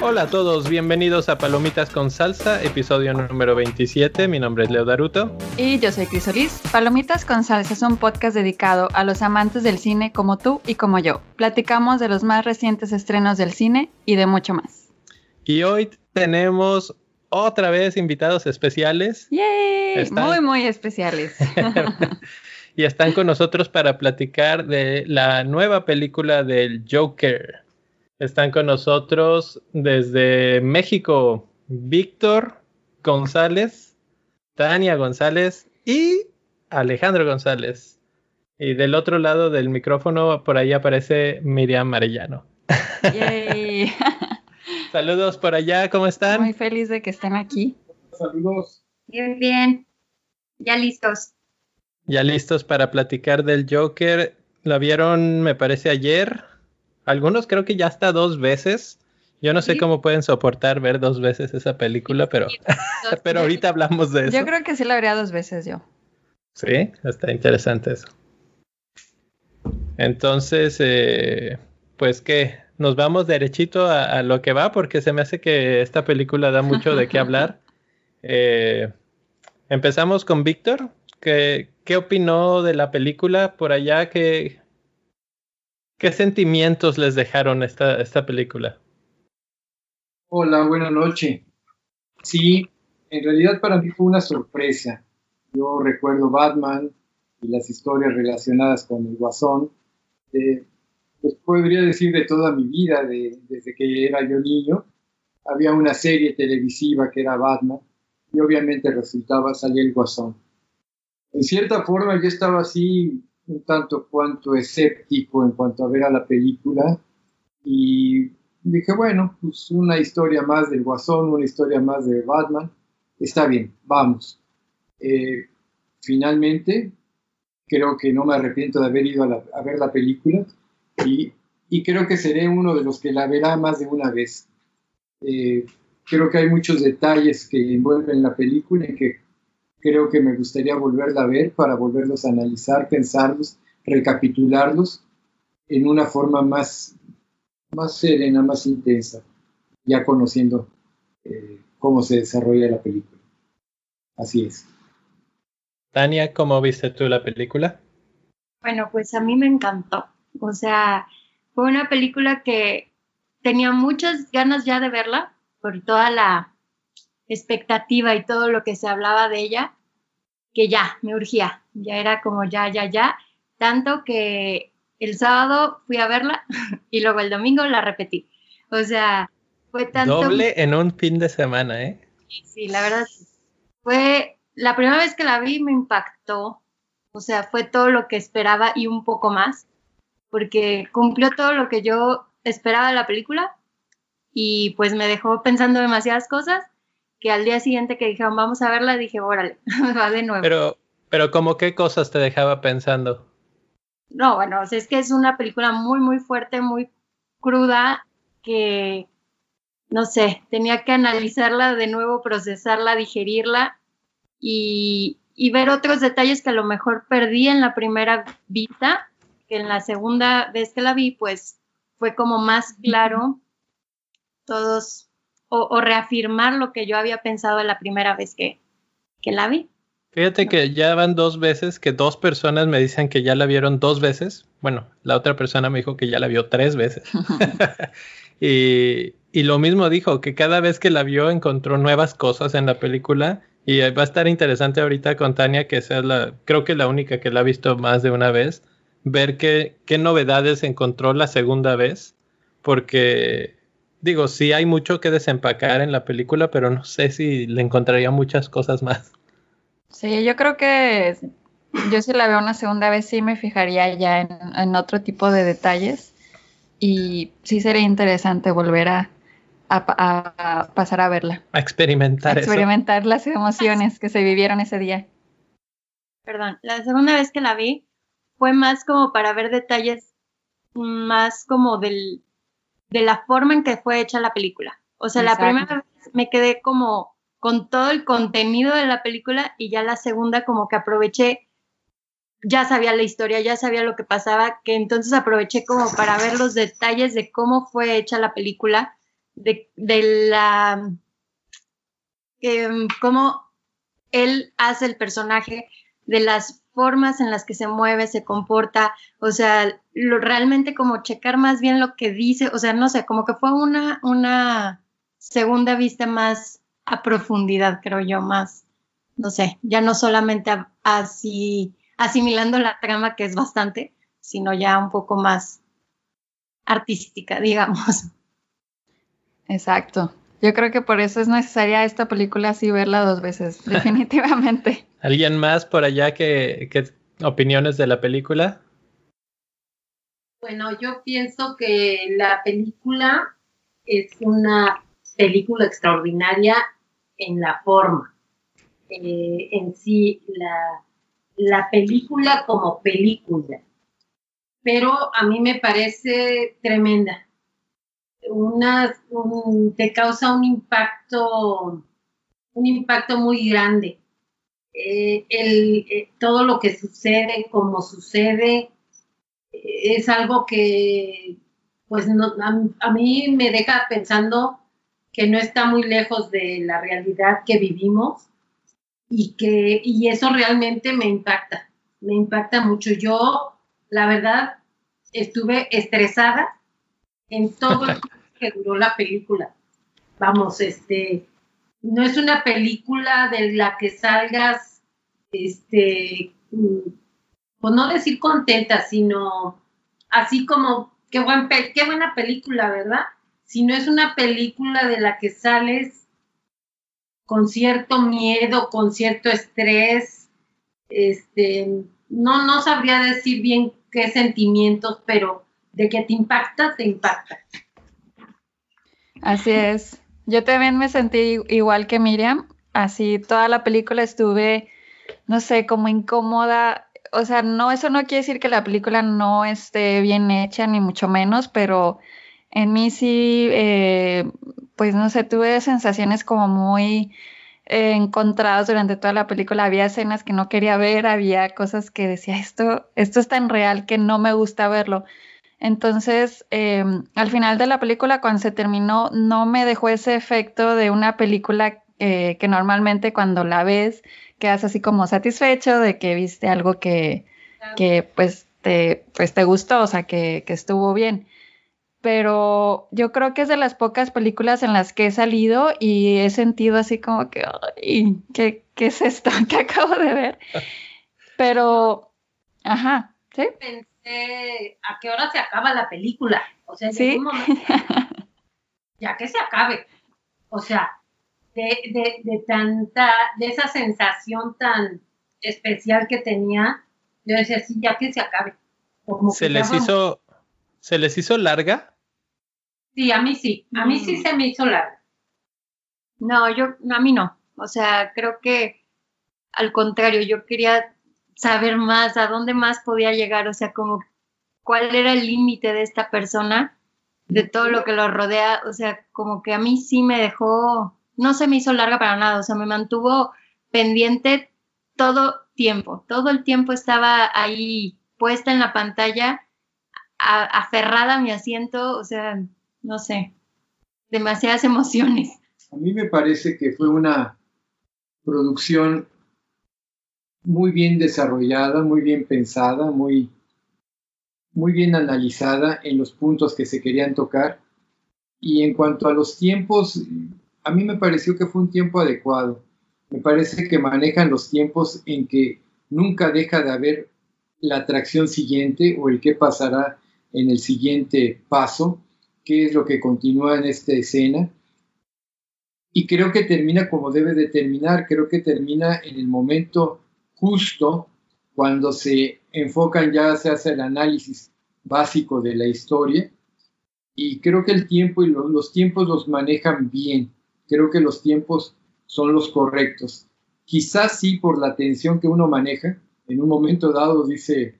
Hola a todos, bienvenidos a Palomitas con Salsa, episodio número 27. Mi nombre es Leo Daruto. Y yo soy Cris Solís. Palomitas con Salsa es un podcast dedicado a los amantes del cine como tú y como yo. Platicamos de los más recientes estrenos del cine y de mucho más. Y hoy tenemos otra vez invitados especiales. ¡Yay! Muy, muy especiales. y están con nosotros para platicar de la nueva película del Joker. Están con nosotros desde México Víctor González, Tania González y Alejandro González. Y del otro lado del micrófono por ahí aparece Miriam Arellano. Yay. Saludos por allá, ¿cómo están? Muy feliz de que estén aquí. Saludos. Bien, bien. Ya listos. Ya listos para platicar del Joker. La vieron, me parece, ayer. Algunos creo que ya hasta dos veces. Yo no sé cómo pueden soportar ver dos veces esa película, pero, pero ahorita hablamos de eso. Yo creo que sí la vería dos veces yo. Sí, está interesante eso. Entonces, eh, pues que nos vamos derechito a, lo que va, porque se me hace que esta película da mucho de qué hablar. Eh, empezamos con Víctor. ¿Qué, ¿Qué opinó de la película por allá? que ¿Qué sentimientos les dejaron esta, esta película? Hola, buenas noches. Sí, en realidad para mí fue una sorpresa. Yo recuerdo Batman y las historias relacionadas con el Guasón. Eh, pues podría decir de toda mi vida, desde que era yo niño. Había una serie televisiva que era Batman y obviamente resultaba salir el Guasón. En cierta forma yo estaba así un tanto cuanto escéptico en cuanto a ver a la película y dije, bueno, pues una historia más del Guasón, una historia más de Batman, está bien, vamos. Eh, finalmente, creo que no me arrepiento de haber ido a, ver la película y, creo que seré uno de los que la verá más de una vez. Eh, creo que hay muchos detalles que envuelven la película y que creo que me gustaría volverla a ver para volverlos a analizar, pensarlos, recapitularlos en una forma más, más serena, más intensa, ya conociendo eh, cómo se desarrolla la película. Así es. Tania, ¿cómo viste tú la película? Bueno, pues a mí me encantó. O sea, fue una película que tenía muchas ganas ya de verla por toda la expectativa y todo lo que se hablaba de ella, que ya, me urgía, ya era como ya, ya, ya, tanto que el sábado fui a verla y luego el domingo la repetí. O sea, fue tanto... Doble en un fin de semana, ¿eh? Sí, sí, la verdad, fue la primera vez que la vi me impactó, o sea, fue todo lo que esperaba y un poco más, porque cumplió todo lo que yo esperaba de la película y pues me dejó pensando demasiadas cosas que al día siguiente que dijeron vamos a verla, dije, órale, va de nuevo. Pero, pero como qué cosas te dejaba pensando? No, bueno, es que es una película muy, muy fuerte, muy cruda, que, no sé, tenía que analizarla de nuevo, procesarla, digerirla y, y ver otros detalles que a lo mejor perdí en la primera vista, que en la segunda vez que la vi, pues fue como más claro todos o, reafirmar lo que yo había pensado la primera vez que, que la vi. Fíjate que ya van dos veces que dos personas me dicen que ya la vieron dos veces. Bueno, la otra persona me dijo que ya la vio tres veces. y, y, lo mismo dijo, que cada vez que la vio encontró nuevas cosas en la película. Y va a estar interesante ahorita con Tania, que sea la, creo que la única que la ha visto más de una vez, ver qué, qué novedades encontró la segunda vez. Porque Digo, sí hay mucho que desempacar en la película, pero no sé si le encontraría muchas cosas más. Sí, yo creo que yo si la veo una segunda vez sí me fijaría ya en, otro tipo de detalles y sí sería interesante volver a, pasar a verla. A experimentar. A experimentar las emociones que se vivieron ese día. Perdón, la segunda vez que la vi fue más como para ver detalles más como del, de la forma en que fue hecha la película. O sea, la primera vez me quedé como con todo el contenido de la película y ya la segunda como que aproveché, ya sabía la historia, ya sabía lo que pasaba, que entonces aproveché como para ver los detalles de cómo fue hecha la película, de, de la, eh, cómo él hace el personaje, de las formas en las que se mueve, se comporta, o sea, lo, realmente como checar más bien lo que dice, o sea, no sé, como que fue una, una segunda vista más a profundidad, creo yo, más, no sé, ya no solamente así asimilando la trama, que es bastante, sino ya un poco más artística, digamos. Exacto. Yo creo que por eso es necesaria esta película así verla dos veces, definitivamente. ¿Alguien más por allá que, que opiniones de la película? Bueno, yo pienso que la película es una película extraordinaria en la forma. Eh, en sí, la, la película como película. Pero a mí me parece tremenda. Una, te causa un impacto, un impacto muy grande. Eh, el, eh, todo lo que sucede, como sucede, es algo que pues no, a, mí me deja pensando que no está muy lejos de la realidad que vivimos y que y eso realmente me impacta, me impacta mucho. Yo, la verdad, estuve estresada en todo el que duró la película. Vamos, este, no es una película de la que salgas, este, mm, pues no decir contenta, sino así como, qué, buen qué buena película, ¿verdad? Si no es una película de la que sales con cierto miedo, con cierto estrés, este, no, no sabría decir bien qué sentimientos, pero de que te impacta, te impacta. Así es. Yo también me sentí igual que Miriam, así toda la película estuve, no sé, como incómoda, o sea, no, eso no quiere decir que la película no esté bien hecha, ni mucho menos, pero en mí sí, eh, pues no sé, tuve sensaciones como muy eh, encontradas durante toda la película. Había escenas que no quería ver, había cosas que decía, esto, esto es tan real que no me gusta verlo. Entonces, eh, al final de la película, cuando se terminó, no me dejó ese efecto de una película que normalmente cuando la ves quedas así como satisfecho de que viste algo que, que pues, te, pues te gustó, o sea, que, que estuvo bien pero yo creo que es de las pocas películas en las que he salido y he sentido así como que, ay, ¿qué, ¿qué, es esto que acabo de ver? Pero, ajá, ¿sí? ¿A qué hora se acaba la película? O sea, en ¿Sí? momento, ya que se acabe. O sea, de, tanta, de esa sensación tan especial que tenía, yo decía, sí, ya que se acabe. se les hizo, ¿se les hizo larga? Sí, a mí sí, a mí sí mm. se me hizo larga. No, yo, a mí no. O sea, creo que al contrario, yo quería saber más, a dónde más podía llegar, o sea, como cuál era el límite de esta persona, de todo lo que lo rodea, o sea, como que a mí sí me dejó no se me hizo larga para nada, o sea, me mantuvo pendiente todo tiempo, todo el tiempo estaba ahí puesta en la pantalla, aferrada a mi asiento, o sea, no sé, demasiadas emociones. A mí me parece que fue una producción muy bien desarrollada, muy bien pensada, muy, muy bien analizada en los puntos que se querían tocar. Y en cuanto a los tiempos, a mí me pareció que fue un tiempo adecuado. Me parece que manejan los tiempos en que nunca deja de haber la atracción siguiente o el qué pasará en el siguiente paso, qué es lo que continúa en esta escena. Y creo que termina como debe de terminar, creo que termina en el momento justo cuando se enfocan ya, se hace el análisis básico de la historia. Y creo que el tiempo y los tiempos los manejan bien. Creo que los tiempos son los correctos. Quizás sí por la tensión que uno maneja, en un momento dado dice,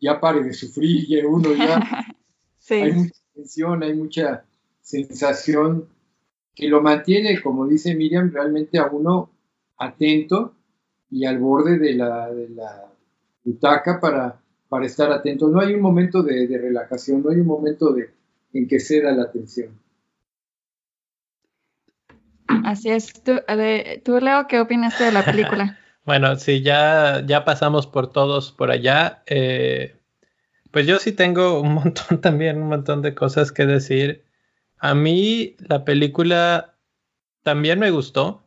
ya pare de sufrir, ya uno ya... Hay mucha tensión, hay mucha sensación que lo mantiene, como dice Miriam, realmente a uno atento y al borde de la, de la butaca para, para estar atento. No hay un momento de, relajación, no hay un momento de, en que ceda la atención. Así es. ¿Tú, ¿tú Leo, qué opinaste de la película? bueno, sí, ya, ya pasamos por todos por allá. Eh, pues yo sí tengo un montón también, un montón de cosas que decir. A mí la película también me gustó.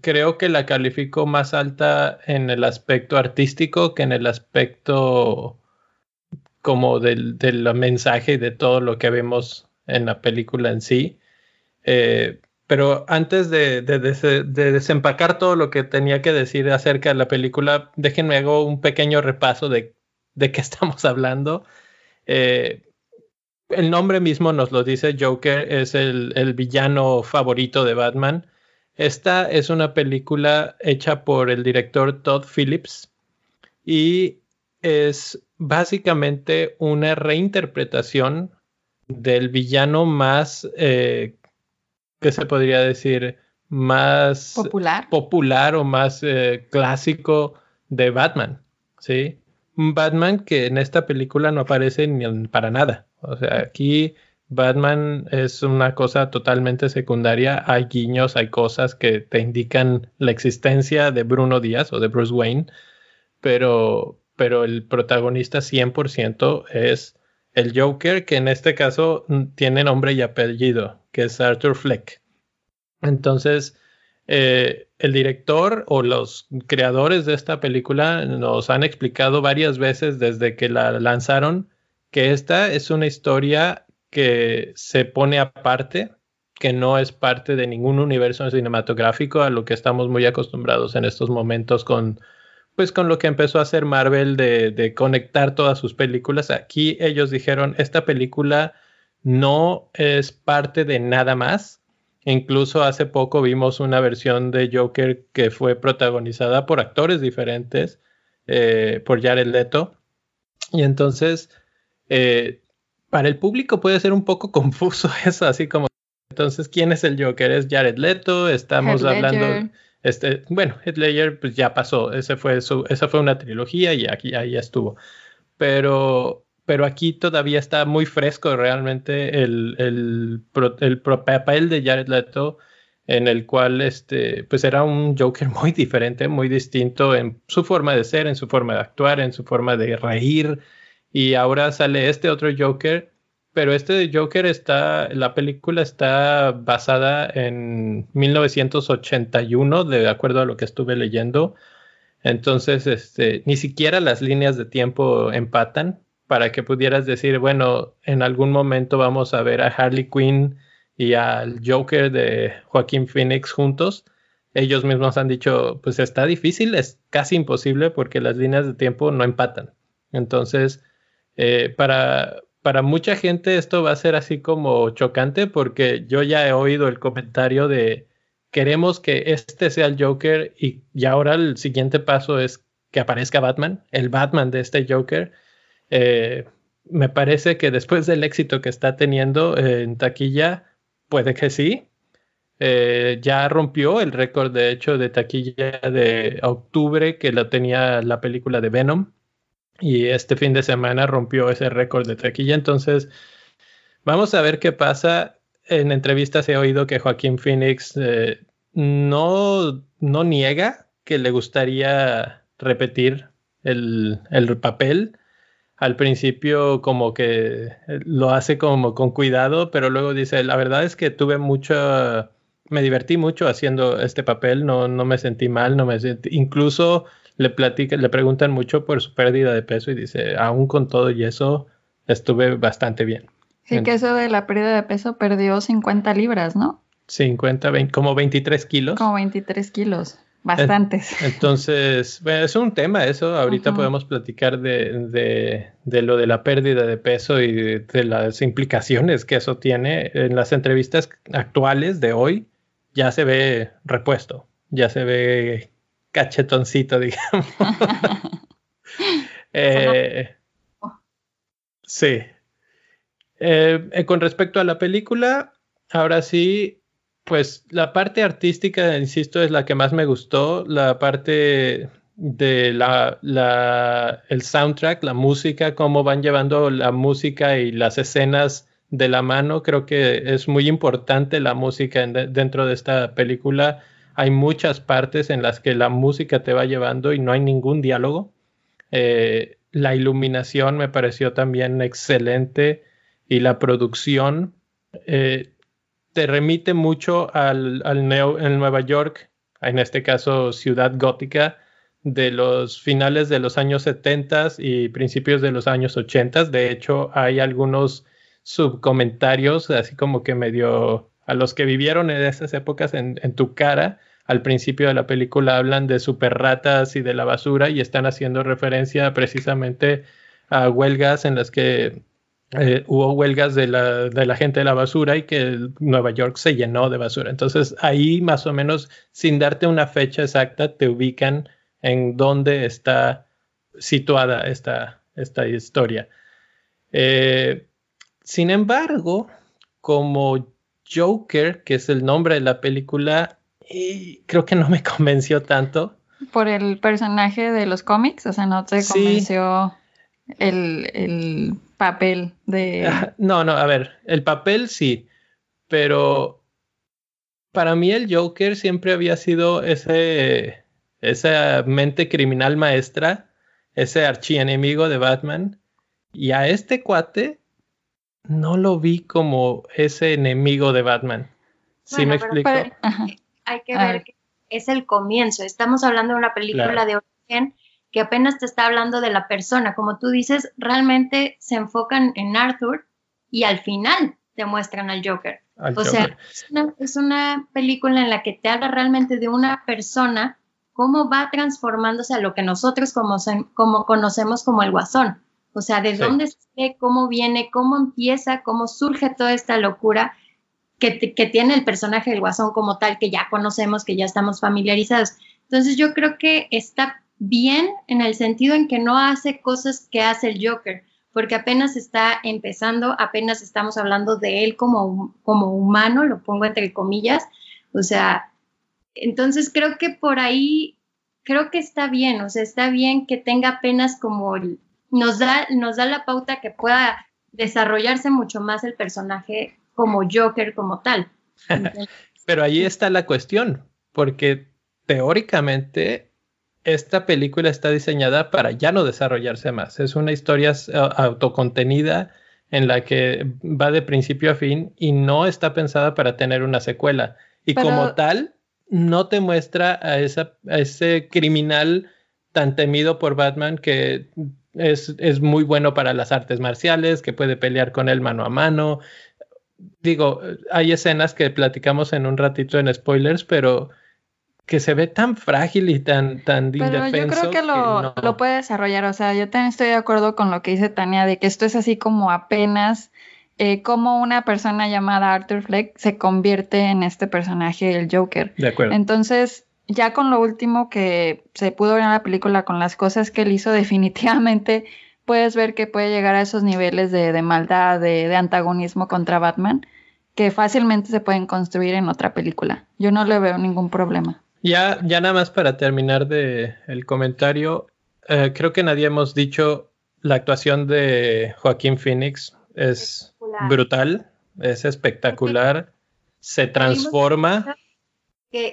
Creo que la califico más alta en el aspecto artístico que en el aspecto como del, mensaje y de todo lo que vemos en la película en sí. Eh, pero antes de, desempacar todo lo que tenía que decir acerca de la película, déjenme hago un pequeño repaso de, qué estamos hablando. Eh, el nombre mismo nos lo dice, Joker es el, villano favorito de Batman. Esta es una película hecha por el director Todd Phillips y es básicamente una reinterpretación del villano más, eh, ¿qué se podría decir? Más popular, popular o más eh, clásico de Batman, ¿sí? Un Batman que en esta película no aparece ni para nada. O sea, aquí Batman es una cosa totalmente secundaria. Hay guiños, hay cosas que te indican la existencia de Bruno Díaz o de Bruce Wayne, pero, pero el protagonista 100% es el Joker, que en este caso mm, tiene nombre y apellido, que es Arthur Fleck. Entonces, eh, el director o los creadores de esta película nos han explicado varias veces desde que la lanzaron que esta es una historia que se pone aparte, que no es parte de ningún universo cinematográfico a lo que estamos muy acostumbrados en estos momentos con pues con lo que empezó a hacer Marvel de, conectar todas sus películas. Aquí ellos dijeron, esta película no es parte de nada más. Incluso hace poco vimos una versión de Joker que fue protagonizada por actores diferentes, eh, por Jared Leto. Y entonces eh, para el público puede ser un poco confuso eso, así como, entonces, ¿quién es el Joker? ¿Es Jared Leto? Estamos hablando... Este, bueno, Heath Ledger pues ya pasó, ese fue su, esa fue una trilogía y aquí ahí ya estuvo. Pero, pero aquí todavía está muy fresco realmente el, el, el, papel de Jared Leto en el cual este, pues era un Joker muy diferente, muy distinto en su forma de ser, en su forma de actuar, en su forma de reír, y ahora sale este otro Joker, pero este Joker está, la película está basada en 1981, de acuerdo a lo que estuve leyendo. Entonces, este, ni siquiera las líneas de tiempo empatan para que pudieras decir, bueno, en algún momento vamos a ver a Harley Quinn y al Joker de Joaquín Phoenix juntos. Ellos mismos han dicho, pues está difícil, es casi imposible porque las líneas de tiempo no empatan. Entonces, eh, para, para mucha gente esto va a ser así como chocante porque yo ya he oído el comentario de queremos que este sea el Joker y, y ahora el siguiente paso es que aparezca Batman, el Batman de este Joker. Eh, me parece que después del éxito que está teniendo en taquilla, puede que sí. Eh, ya rompió el récord, de hecho, de taquilla de octubre que lo tenía la película de Venom y este fin de semana rompió ese récord de taquilla. Entonces, vamos a ver qué pasa. En entrevistas he oído que Joaquín Phoenix eh, no, no niega que le gustaría repetir el, el, papel. Al principio como que lo hace como con cuidado, pero luego dice, la verdad es que tuve mucho, me divertí mucho haciendo este papel, no, no me sentí mal, no me sentí, incluso le platican, le preguntan mucho por su pérdida de peso y dice, aún con todo y eso, estuve bastante bien. Sí, que eso de la pérdida de peso perdió 50 libras, ¿no? 50, 20, como 23 kilos. Como 23 kilos, bastantes. Entonces, bueno, es un tema eso, ahorita podemos platicar de, de, lo de la pérdida de peso y de, las implicaciones que eso tiene. En las entrevistas actuales de hoy ya se ve repuesto, ya se ve cachetoncito, digamos. Eh, sí. Eh, eh, con respecto a la película, ahora sí, pues la parte artística, insisto, es la que más me gustó. La parte de la, la, el soundtrack, la música, cómo van llevando la música y las escenas de la mano. Creo que es muy importante la música dentro de esta película. Hay muchas partes en las que la música te va llevando y no hay ningún diálogo. Eh, la iluminación me pareció también excelente y la producción eh, te remite mucho al, al Nueva York, en este caso ciudad gótica, de los finales de los años 70 y principios de los años 80. De hecho, hay algunos subcomentarios, así como que medio a los que vivieron en esas épocas en, tu cara. Al principio de la película hablan de super ratas y de la basura y están haciendo referencia precisamente a huelgas en las que eh, hubo huelgas de la, de la, gente de la basura y que Nueva York se llenó de basura. Entonces ahí más o menos, sin darte una fecha exacta, te ubican en dónde está situada esta, esta historia. Eh, sin embargo, como Joker, que es el nombre de la película, creo que no me convenció tanto. Por el personaje de los cómics, o sea, no te convenció el, papel de... No, no, a ver, el papel sí, pero para mí el Joker siempre había sido ese, esa mente criminal maestra, ese archienemigo de Batman, y a este cuate no lo vi como ese enemigo de Batman. ¿Sí me explico? hay que ver que es el comienzo. Estamos hablando de una película de origen que apenas te está hablando de la persona. Como tú dices, realmente se enfocan en Arthur y al final te muestran al Joker. o sea, es una, película en la que te habla realmente de una persona, cómo va transformándose a lo que nosotros como, como conocemos como el guasón. O sea, de dónde se cómo viene, cómo empieza, cómo surge toda esta locura que, que, tiene el personaje del guasón como tal, que ya conocemos, que ya estamos familiarizados. Entonces yo creo que está bien en el sentido en que no hace cosas que hace el Joker, porque apenas está empezando, apenas estamos hablando de él como, como humano, lo pongo entre comillas. O sea, entonces creo que por ahí, creo que está bien, o sea, está bien que tenga apenas como nos da, nos da la pauta que pueda desarrollarse mucho más el personaje como Joker como tal. Pero ahí está la cuestión, porque teóricamente esta película está diseñada para ya no desarrollarse más. Es una historia autocontenida en la que va de principio a fin y no está pensada para tener una secuela. Y como tal, no te muestra a, esa, a ese criminal tan temido por Batman que es, muy bueno para las artes marciales, que puede pelear con él mano a mano. Digo, hay escenas que platicamos en un ratito en spoilers, pero que se ve tan frágil y tan, tan Pero yo creo que lo, lo, puede desarrollar. O sea, yo también estoy de acuerdo con lo que dice Tania, de que esto es así como apenas eh, como una persona llamada Arthur Fleck se convierte en este personaje, el Joker. De acuerdo. Entonces, ya con lo último que se pudo ver en la película, con las cosas que él hizo, definitivamente puedes ver que puede llegar a esos niveles de, maldad, de, antagonismo contra Batman, que fácilmente se pueden construir en otra película. Yo no le veo ningún problema. Ya, ya nada más para terminar de el comentario, eh, creo que nadie hemos dicho la actuación de Joaquín Phoenix es brutal, es espectacular, se transforma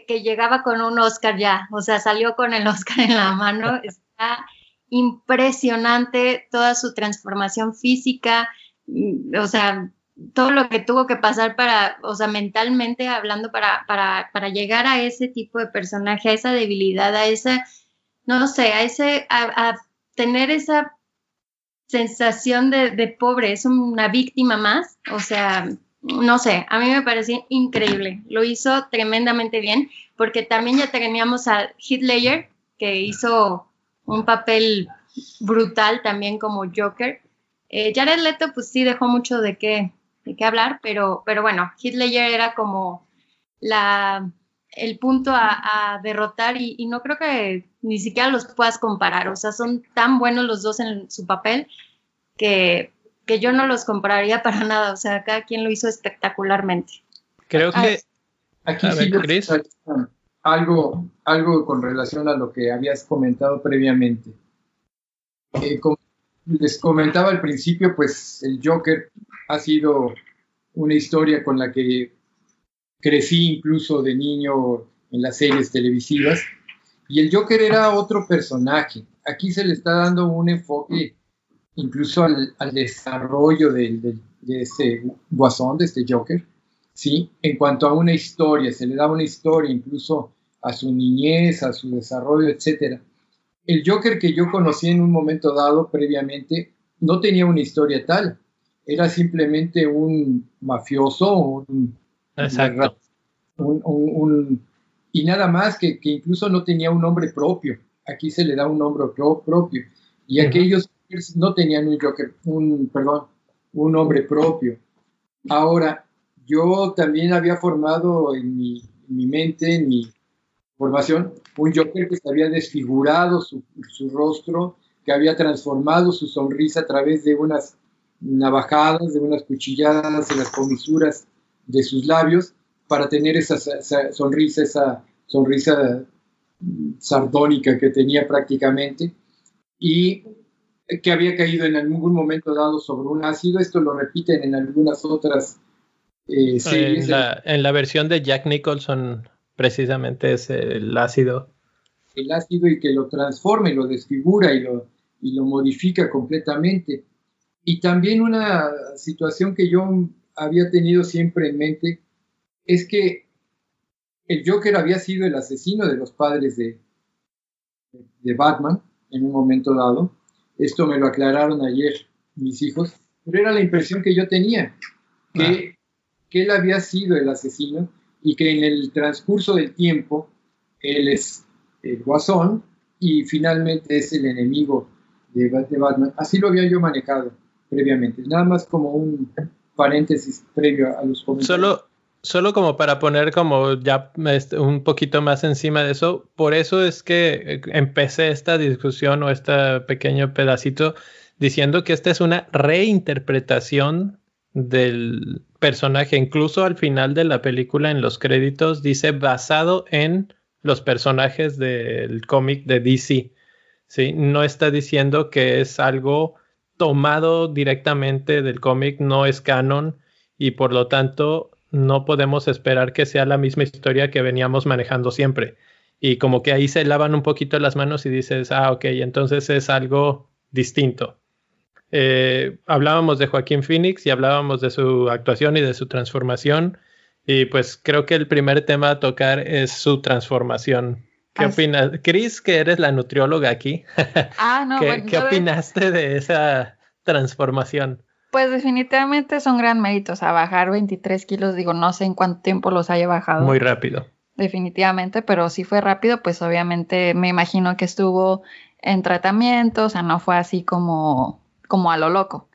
que, llegaba con un Oscar ya, o sea, salió con el Oscar en la mano, está impresionante toda su transformación física, mm, o sea, todo lo que tuvo que pasar para, o sea, mentalmente hablando para, para, para llegar a ese tipo de personaje, a esa debilidad, a esa, no sé, a ese, a, tener esa sensación de, de, pobre, es una víctima más, o sea, no sé, a mí me pareció increíble. Lo hizo tremendamente bien, porque también ya teníamos a Hitler, que hizo un papel brutal también como Joker. Eh, Jared Leto, pues sí dejó mucho de qué, de qué hablar, pero, pero bueno, Hitler era como la, el punto a, derrotar y, y, no creo que ni siquiera los puedas comparar. O sea, son tan buenos los dos en su papel que que yo no los compraría para nada, o sea, cada quien lo hizo espectacularmente. Creo que... Aquí sí algo, algo con relación a lo que habías comentado previamente. Eh, como les comentaba al principio, pues el Joker ha sido una historia con la que crecí incluso de niño en las series televisivas. Y el Joker era otro personaje. Aquí se le está dando un enfoque incluso al, desarrollo de, de, este guasón, de este Joker, ¿sí? En cuanto a una historia, se le da una historia incluso a su niñez, a su desarrollo, etc. El Joker que yo conocí en un momento dado previamente no tenía una historia tal, era simplemente un mafioso, un, Exacto. y nada más que, incluso no tenía un nombre propio. Aquí se le da un nombre propio. Y aquellos no tenían un Joker, un, perdón, un nombre propio. Ahora, yo también había formado en mi, mente, en mi formación, un Joker que se había desfigurado su, su rostro, que había transformado su sonrisa a través de unas navajadas, de unas cuchilladas en las comisuras de sus labios para tener esa, sonrisa, esa sonrisa sardónica que tenía prácticamente y que había caído en algún momento dado sobre un ácido. Esto lo repiten en algunas otras eh, series. En la, versión de Jack Nicholson precisamente es el ácido. El ácido y que lo transforma y lo desfigura y lo, y lo modifica completamente. Y también una situación que yo había tenido siempre en mente es que el Joker había sido el asesino de los padres de, de Batman en un momento dado. Esto me lo aclararon ayer mis hijos, pero era la impresión que yo tenía, que, ah. que él había sido el asesino y que en el transcurso del tiempo él es el guasón y finalmente es el enemigo de, de Batman. Así lo había yo manejado previamente. Nada más como un paréntesis previo a los comentarios. Solo, solo como para poner como ya este, un poquito más encima de eso, por eso es que eh, empecé esta discusión o este pequeño pedacito diciendo que esta es una reinterpretación del personaje. Incluso al final de la película, en los créditos, dice basado en los personajes del cómic de DC. ¿sí? No está diciendo que es algo tomado directamente del cómic, no es canon y por lo tanto no podemos esperar que sea la misma historia que veníamos manejando siempre. Y como que ahí se lavan un poquito las manos y dices, ah, ok, entonces es algo distinto. Eh, hablábamos de Joaquín Phoenix y hablábamos de su actuación y de su transformación. Y pues creo que el primer tema a tocar es su transformación. ¿Qué opinas? Cris, que eres la nutrióloga aquí. Ah, no, ¿Qué, ¿qué opinaste de esa transformación? Pues definitivamente son gran méritos. A bajar 23 kilos, digo, no sé en cuánto tiempo los haya bajado. Muy rápido. Definitivamente, pero si fue rápido, pues obviamente me imagino que estuvo en tratamiento, o sea, no fue así como, como a lo loco.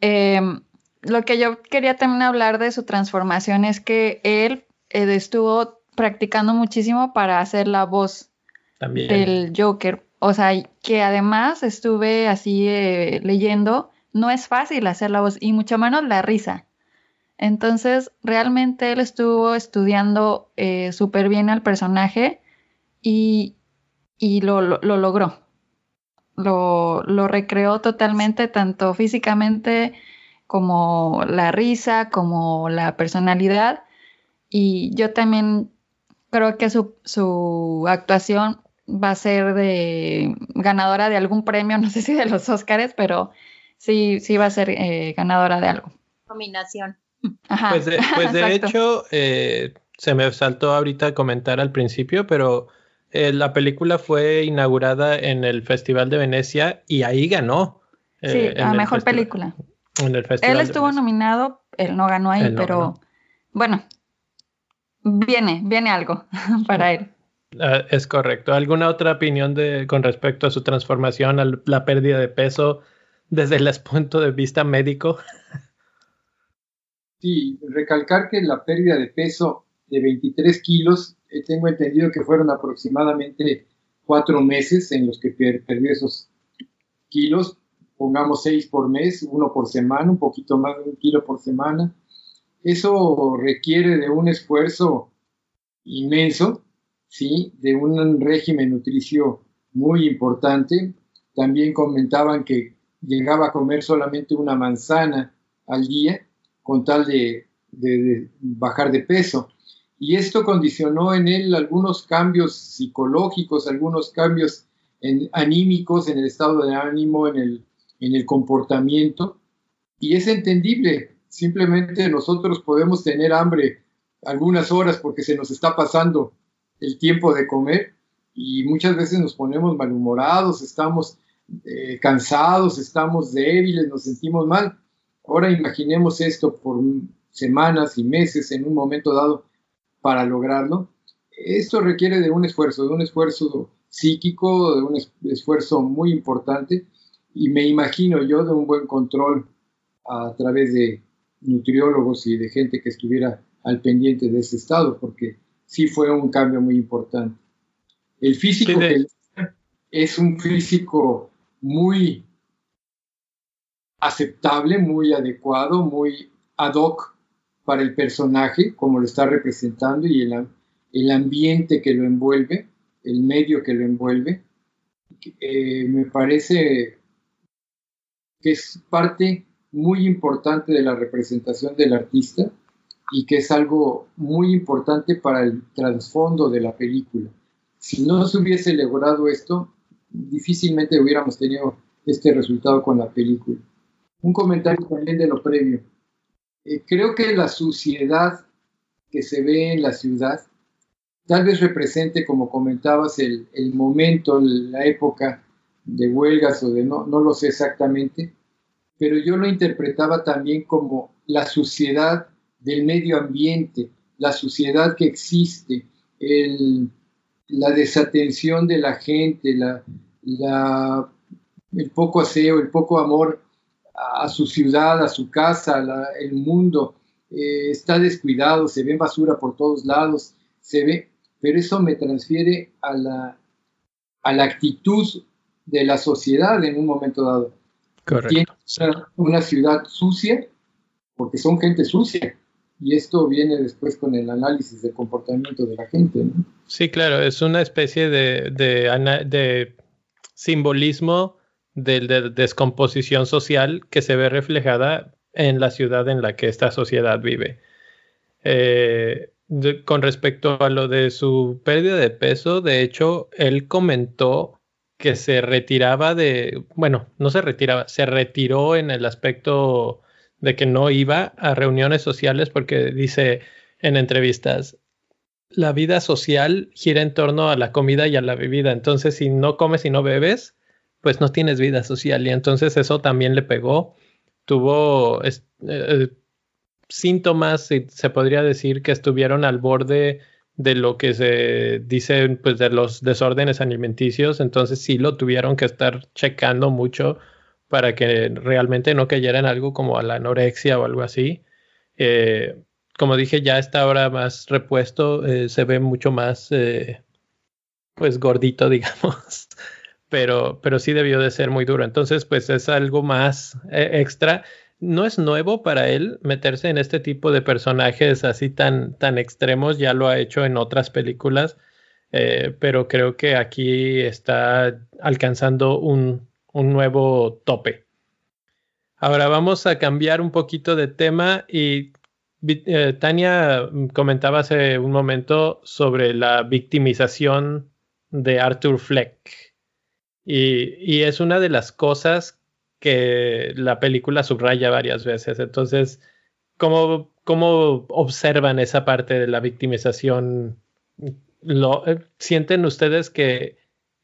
Em, lo que yo quería también hablar de su transformación es que él eh, estuvo practicando muchísimo para hacer la voz del Joker. O sea, que además estuve así eh, leyendo, no es fácil hacer la voz y mucho menos la risa. Entonces, realmente él estuvo estudiando eh, súper bien al personaje y, lo, logró. Lo, lo recreó totalmente, tanto físicamente como la risa, como la personalidad. Y yo también creo que su, actuación va a ser de ganadora de algún premio, no sé si de los Óscares, pero sí, sí va a ser eh, ganadora de algo. Combinación. pues de, pues de hecho, eh, se me saltó ahorita comentar al principio, pero eh, la película fue inaugurada en el Festival de Venecia y ahí ganó. sí, a mejor película. En el Festival él estuvo nominado, él no ganó ahí, pero bueno, viene, viene algo para él. Ah, es correcto. ¿Alguna otra opinión de, con respecto a su transformación, a la pérdida de peso desde el punto de vista médico? Sí, recalcar que la pérdida de peso de 23 kilos, eh, tengo entendido que fueron aproximadamente cuatro meses en los que perdió esos kilos, pongamos seis por mes, uno por semana, un poquito más de un kilo por semana Eso requiere de un esfuerzo inmenso, ¿sí? de un régimen nutricio muy importante. También comentaban que llegaba a comer solamente una manzana al día con tal de, bajar de peso. Y esto condicionó en él algunos cambios psicológicos, algunos cambios anímicos en el estado de ánimo, en el, en el comportamiento. Y es entendible, simplemente nosotros podemos tener hambre algunas horas porque se nos está pasando el tiempo de comer y muchas veces nos ponemos malhumorados, estamos eh, cansados, estamos débiles, nos sentimos mal. Ahora imaginemos esto por semanas y meses en un momento dado para lograrlo. Esto requiere de un esfuerzo, de un esfuerzo psíquico, de un esfuerzo muy importante y me imagino yo de un buen control a través de nutriólogos y de gente que estuviera al pendiente de ese estado, porque sí fue un cambio muy importante. El físico es un físico muy aceptable, muy adecuado, muy ad hoc para el personaje, como lo está representando, y el, el ambiente que lo envuelve, el medio que lo envuelve. Eh, me parece que es parte muy importante de la representación del artista y que es algo muy importante para el trasfondo de la película. Si no se hubiese logrado esto, difícilmente hubiéramos tenido este resultado con la película. Un comentario también de lo previo. Eh, creo que la suciedad que se ve en la ciudad tal vez represente, como comentabas, el, el momento, la época de huelgas o de no, no lo sé exactamente, pero yo lo interpretaba también como la suciedad del medio ambiente, la suciedad que existe, el, la desatención de la gente, la, el poco aseo, el poco amor a, su ciudad, a su casa, el mundo, eh, está descuidado, se ve basura por todos lados, se ve, pero eso me transfiere a la, a la actitud de la sociedad en un momento dado. Correcto. Tiene una ciudad sucia porque son gente sucia y esto viene después con el análisis del comportamiento de la gente. ¿no? Sí, claro, es una especie de, de, simbolismo de, descomposición social que se ve reflejada en la ciudad en la que esta sociedad vive. Eh, con respecto a lo de su pérdida de peso, de hecho, él comentó que se retiraba de, bueno, no se retiraba, se retiró en el aspecto de que no iba a reuniones sociales porque dice en entrevistas, la vida social gira en torno a la comida y a la bebida. Entonces, si no comes y no bebes, pues no tienes vida social. Y entonces eso también le pegó. Tuvo eh, síntomas, se podría decir, que estuvieron al borde de lo que se dice, pues de los desórdenes alimenticios. Entonces sí lo tuvieron que estar checando mucho para que realmente no cayera en algo como a la anorexia o algo así. Eh, como dije, ya está ahora más repuesto, eh, se ve mucho más, eh, pues gordito, digamos, pero, pero sí debió de ser muy duro. Entonces, pues es algo más extra. No es nuevo para él meterse en este tipo de personajes así tan, tan extremos, ya lo ha hecho en otras películas, pero creo que aquí está alcanzando un, un nuevo tope. Ahora vamos a cambiar un poquito de tema y eh, Tania comentaba hace un momento sobre la victimización de Arthur Fleck y, es una de las cosas que la película subraya varias veces. Entonces, ¿cómo, cómo observan esa parte de la victimización? ¿Lo, eh, ¿Sienten ustedes que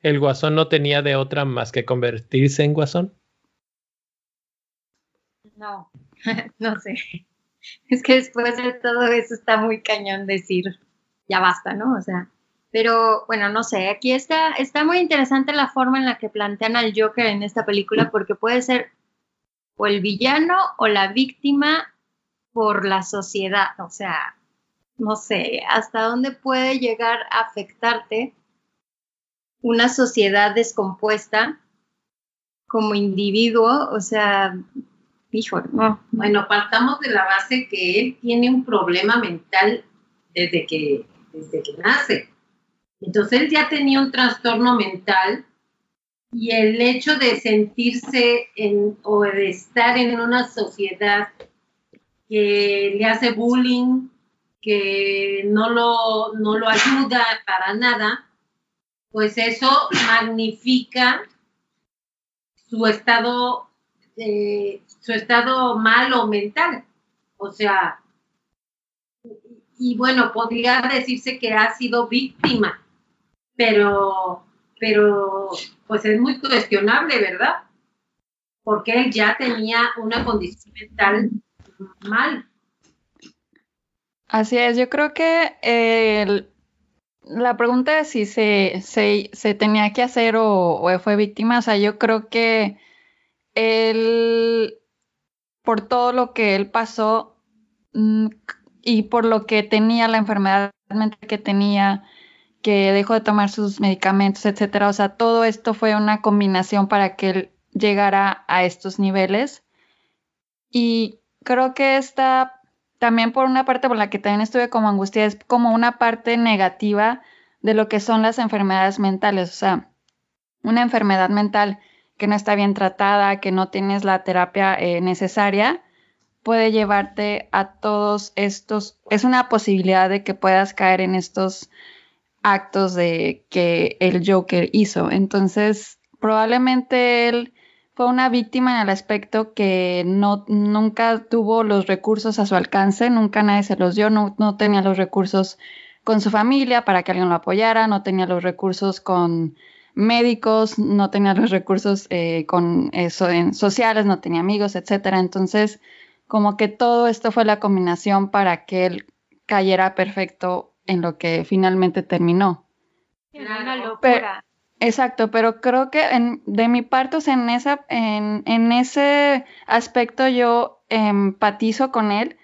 el guasón no tenía de otra más que convertirse en guasón? No, no sé. Es que después de todo eso está muy cañón decir, ya basta, ¿no? O sea, pero bueno, no sé, aquí está, está muy interesante la forma en la que plantean al Joker en esta película porque puede ser o el villano o la víctima por la sociedad, o sea, no sé, hasta dónde puede llegar a afectarte una sociedad descompuesta como individuo, o sea, Híjole, no. Bueno, partamos de la base que él tiene un problema mental desde que, desde que nace. Entonces él ya tenía un trastorno mental y el hecho de sentirse en, o de estar en una sociedad que le hace bullying, que no lo, no lo ayuda para nada, pues eso magnifica su estado, eh, su estado malo mental. O sea, y bueno, podría decirse que ha sido víctima, pero, pero pues es muy cuestionable, ¿verdad? Porque él ya tenía una condición mental mal. Así es, yo creo que la pregunta es si se, se, tenía que hacer o, fue víctima, o sea, yo creo que él, por todo lo que él pasó mm, y por lo que tenía, la enfermedad que tenía, que dejó de tomar sus medicamentos, etcétera, o sea, todo esto fue una combinación para que él llegara a estos niveles. Y creo que esta también por una parte por la que también estuve como angustia es como una parte negativa de lo que son las enfermedades mentales, o sea, una enfermedad mental que no está bien tratada, que no tienes la terapia eh, necesaria, puede llevarte a todos estos, es una posibilidad de que puedas caer en estos actos de que el Joker hizo. Entonces, probablemente él fue una víctima en el aspecto que no, nunca tuvo los recursos a su alcance, nunca nadie se los dio, no, tenía los recursos con su familia para que alguien lo apoyara, no tenía los recursos con médicos, no tenía los recursos eh, con eso en sociales, no tenía amigos, etcétera. Entonces, como que todo esto fue la combinación para que él cayera perfecto en lo que finalmente terminó. Era una locura. Exacto, pero creo que de mi parte, en, esa, en, ese aspecto yo empatizo con él,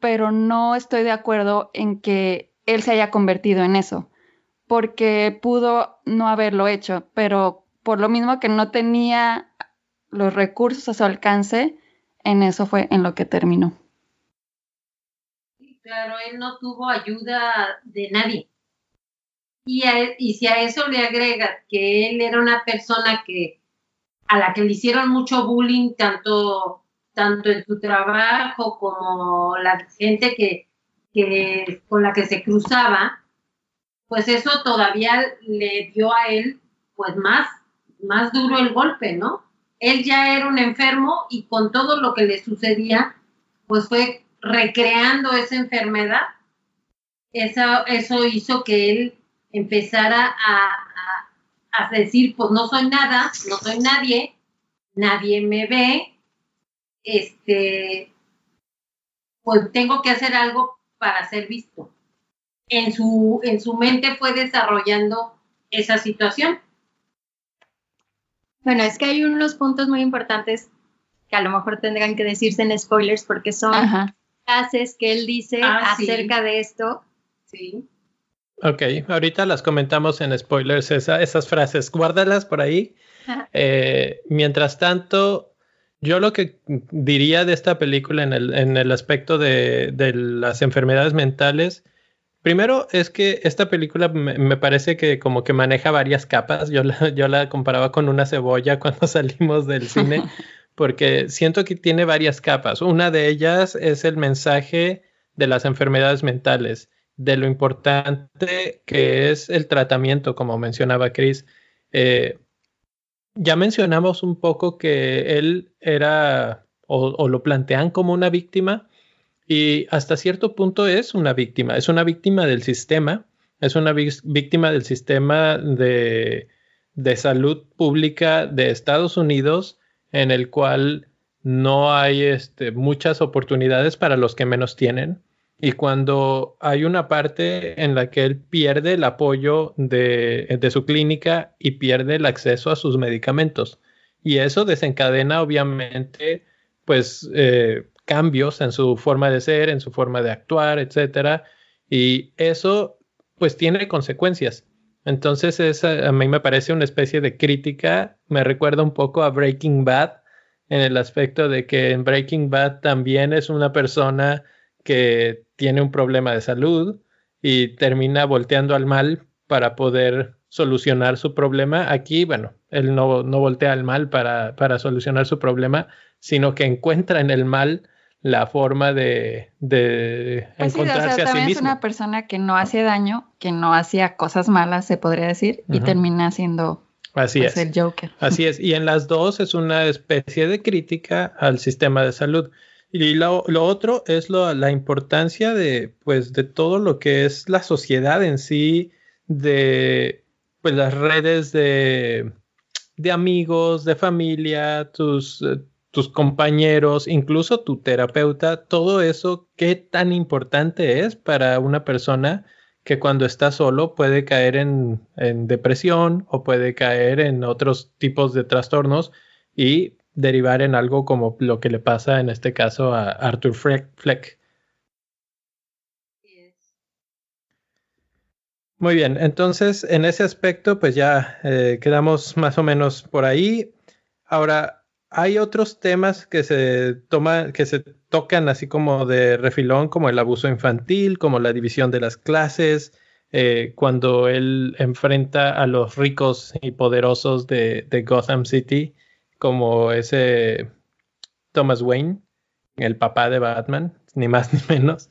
pero no estoy de acuerdo en que él se haya convertido en eso, porque pudo no haberlo hecho, pero por lo mismo que no tenía los recursos a su alcance, en eso fue en lo que terminó. Claro, él no tuvo ayuda de nadie. Y, y si a eso le agrega que él era una persona que a la que le hicieron mucho bullying, tanto, tanto en su trabajo como la gente que, que, con la que se cruzaba, pues eso todavía le dio a él pues más, más duro el golpe, ¿no? Él ya era un enfermo y con todo lo que le sucedía, pues fue recreando esa enfermedad. Eso, eso hizo que él empezara a, decir, pues no soy nada, no soy nadie, nadie me ve, este, pues tengo que hacer algo para ser visto. En su, en su mente fue desarrollando esa situación. Bueno, es que hay unos puntos muy importantes que a lo mejor tendrán que decirse en spoilers porque son frases que él dice ah, acerca de esto. Sí. Ok, ahorita las comentamos en spoilers, esas frases, guárdalas por ahí. Eh, mientras tanto, yo lo que diría de esta película en el, aspecto de, las enfermedades mentales, primero es que esta película me, parece que como que maneja varias capas. Yo la, yo la comparaba con una cebolla cuando salimos del cine, porque siento que tiene varias capas. Una de ellas es el mensaje de las enfermedades mentales de lo importante que es el tratamiento, como mencionaba Chris. Eh, ya mencionamos un poco que él era o, lo plantean como una víctima y hasta cierto punto es una víctima, es una víctima del sistema, es una víctima del sistema de, salud pública de Estados Unidos en el cual no hay este, muchas oportunidades para los que menos tienen y cuando hay una parte en la que él pierde el apoyo de, su clínica y pierde el acceso a sus medicamentos. Y eso desencadena obviamente pues eh, cambios en su forma de ser, en su forma de actuar, etcétera. Y eso pues tiene consecuencias. Entonces a mí me parece una especie de crítica, me recuerda un poco a Breaking Bad, en el aspecto de que en Breaking Bad también es una persona que tiene un problema de salud y termina volteando al mal para poder solucionar su problema. Aquí, bueno, él no, no voltea al mal para, para, solucionar su problema, sino que encuentra en el mal la forma de, de pues encontrarse sí, o sea, a sí mismo. es una persona que no hace daño, que no hacía cosas malas, se podría decir, y termina siendo Así pues, es. el Joker. Así es, y en las dos es una especie de crítica al sistema de salud. Y lo, otro es la importancia de, pues, de todo lo que es la sociedad en sí, de pues, las redes de, de amigos, de familia, tus, eh, tus compañeros, incluso tu terapeuta, todo eso, qué tan importante es para una persona que cuando está solo puede caer en, en depresión o puede caer en otros tipos de trastornos y derivar en algo como lo que le pasa en este caso a Arthur Fleck. Fleck. Muy bien, entonces en ese aspecto pues ya eh, quedamos más o menos por ahí. Ahora, hay otros temas que se toma, que se tocan así como de refilón, como el abuso infantil, como la división de las clases, eh, cuando él enfrenta a los ricos y poderosos de, de Gotham City, como ese Thomas Wayne, el papá de Batman, ni más ni menos.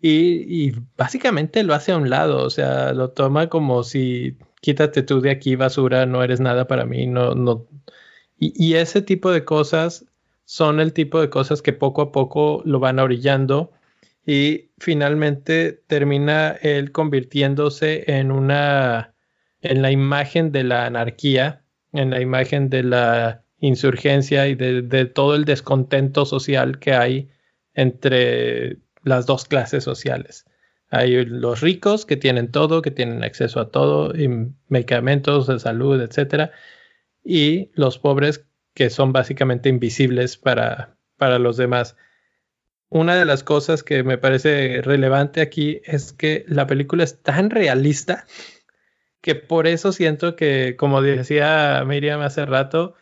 Y, básicamente lo hace a un lado, o sea, lo toma como si quítate tú de aquí, basura, no eres nada para mí, no, no. Y, y, ese tipo de cosas son el tipo de cosas que poco a poco lo van orillando y finalmente termina él convirtiéndose en una, en la imagen de la anarquía, en la imagen de la insurgencia y de, todo el descontento social que hay entre las dos clases sociales. Hay los ricos que tienen todo, que tienen acceso a todo, medicamentos de salud, etcétera, y los pobres que son básicamente invisibles para, para los demás. Una de las cosas que me parece relevante aquí es que la película es tan realista que por eso siento que, como decía Miriam hace rato,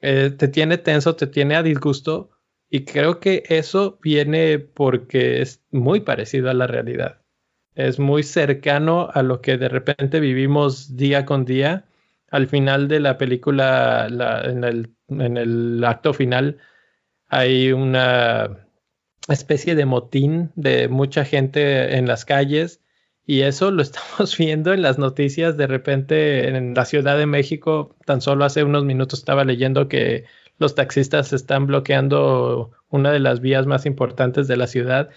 eh, te tiene tenso, te tiene a disgusto, y creo que eso viene porque es muy parecido a la realidad. Es muy cercano a lo que de repente vivimos día con día. Al final de la película, la, en, el, en, el, acto final, hay una especie de motín de mucha gente en las calles y eso lo estamos viendo en las noticias de repente en la Ciudad de México. Tan solo hace unos minutos estaba leyendo que los taxistas están bloqueando una de las vías más importantes de la ciudad.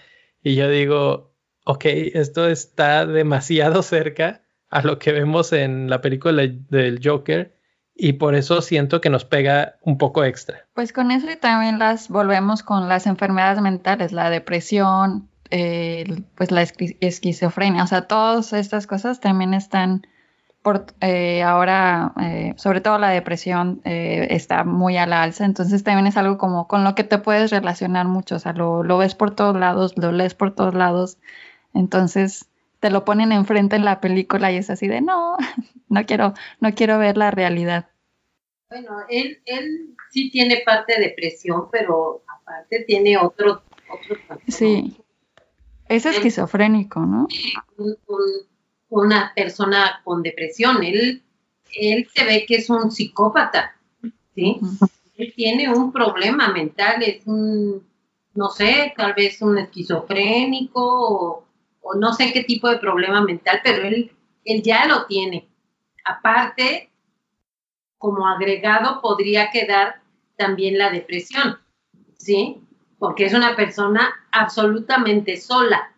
Y yo digo, ok, esto está demasiado cerca a lo que vemos en la película del Joker y por eso siento que nos pega un poco extra. Pues con eso y también las volvemos con las enfermedades mentales, la depresión, eh, pues la esquizofrenia, o sea, todas estas cosas también están por, eh, ahora, eh, sobre todo la depresión eh, está muy a la alza, entonces también es algo como con lo que te puedes relacionar mucho, o sea, lo, lo, ves por todos lados, lo lees por todos lados, entonces te lo ponen enfrente en la película y es así de no, no quiero, no quiero ver la realidad. Bueno, él, él sí tiene parte de depresión, pero aparte tiene otro, otro Sí, es esquizofrénico, ¿no? Un, un, una persona con depresión. Él, él se ve que es un psicópata, ¿sí? Uh -huh. Él tiene un problema mental, es un, no sé, tal vez un esquizofrénico o, o, no sé qué tipo de problema mental, pero él, él ya lo tiene. Aparte, como agregado podría quedar también la depresión, ¿sí? Porque es una persona absolutamente sola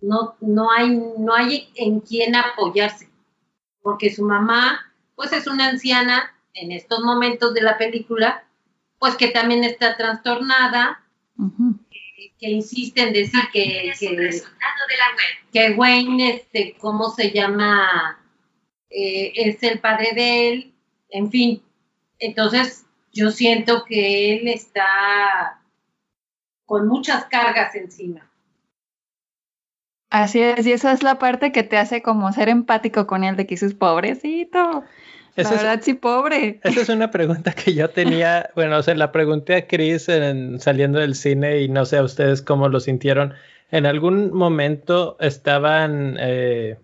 no, no, hay, no hay en quién apoyarse, porque su mamá, pues es una anciana en estos momentos de la película, pues que también está trastornada, uh -huh. que, que, insiste en decir que, que, que, Wayne, este, ¿cómo se llama? Eh, es el padre de él, en fin. Entonces, yo siento que él está con muchas cargas encima. Así es, y esa es la parte que te hace como ser empático con él, de que dices, pobrecito, la verdad, sí, pobre. Esa es una pregunta que yo tenía. Bueno, o sea, la pregunté a Chris saliendo del cine y no sé a ustedes cómo lo sintieron. En algún momento estaban, eh,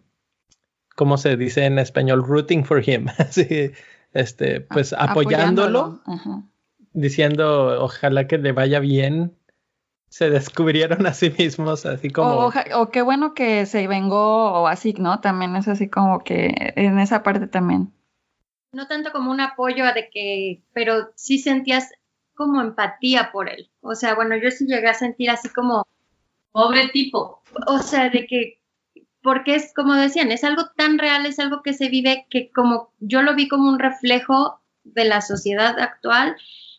¿cómo se dice en español? Rooting for him. Así, este, pues apoyándolo, diciendo ojalá que le vaya bien. Se descubrieron a sí mismos, así como. O, qué bueno que se vengó, o así, ¿no? También es así como que en esa parte también. No tanto como un apoyo de que, pero sí sentías como empatía por él. O sea, bueno, yo sí llegué a sentir así como. Pobre tipo. O sea, de que porque es como decían, es algo tan real, es algo que se vive que como yo lo vi como un reflejo de la sociedad actual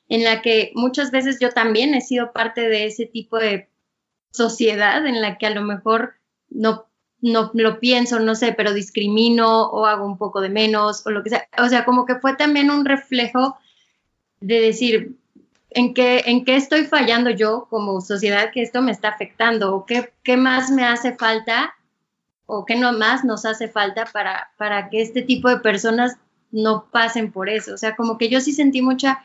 en la que muchas veces yo también he sido parte de ese tipo de sociedad en la que a lo mejor no no lo pienso, no sé, pero discrimino o hago un poco de menos o lo que sea. O sea, como que fue también un reflejo de decir, ¿en qué, en qué estoy fallando yo como sociedad que esto me está afectando? ¿O qué, qué más me hace falta o qué más nos hace falta para, para que este tipo de personas no pasen por eso. O sea, como que yo sí sentí mucha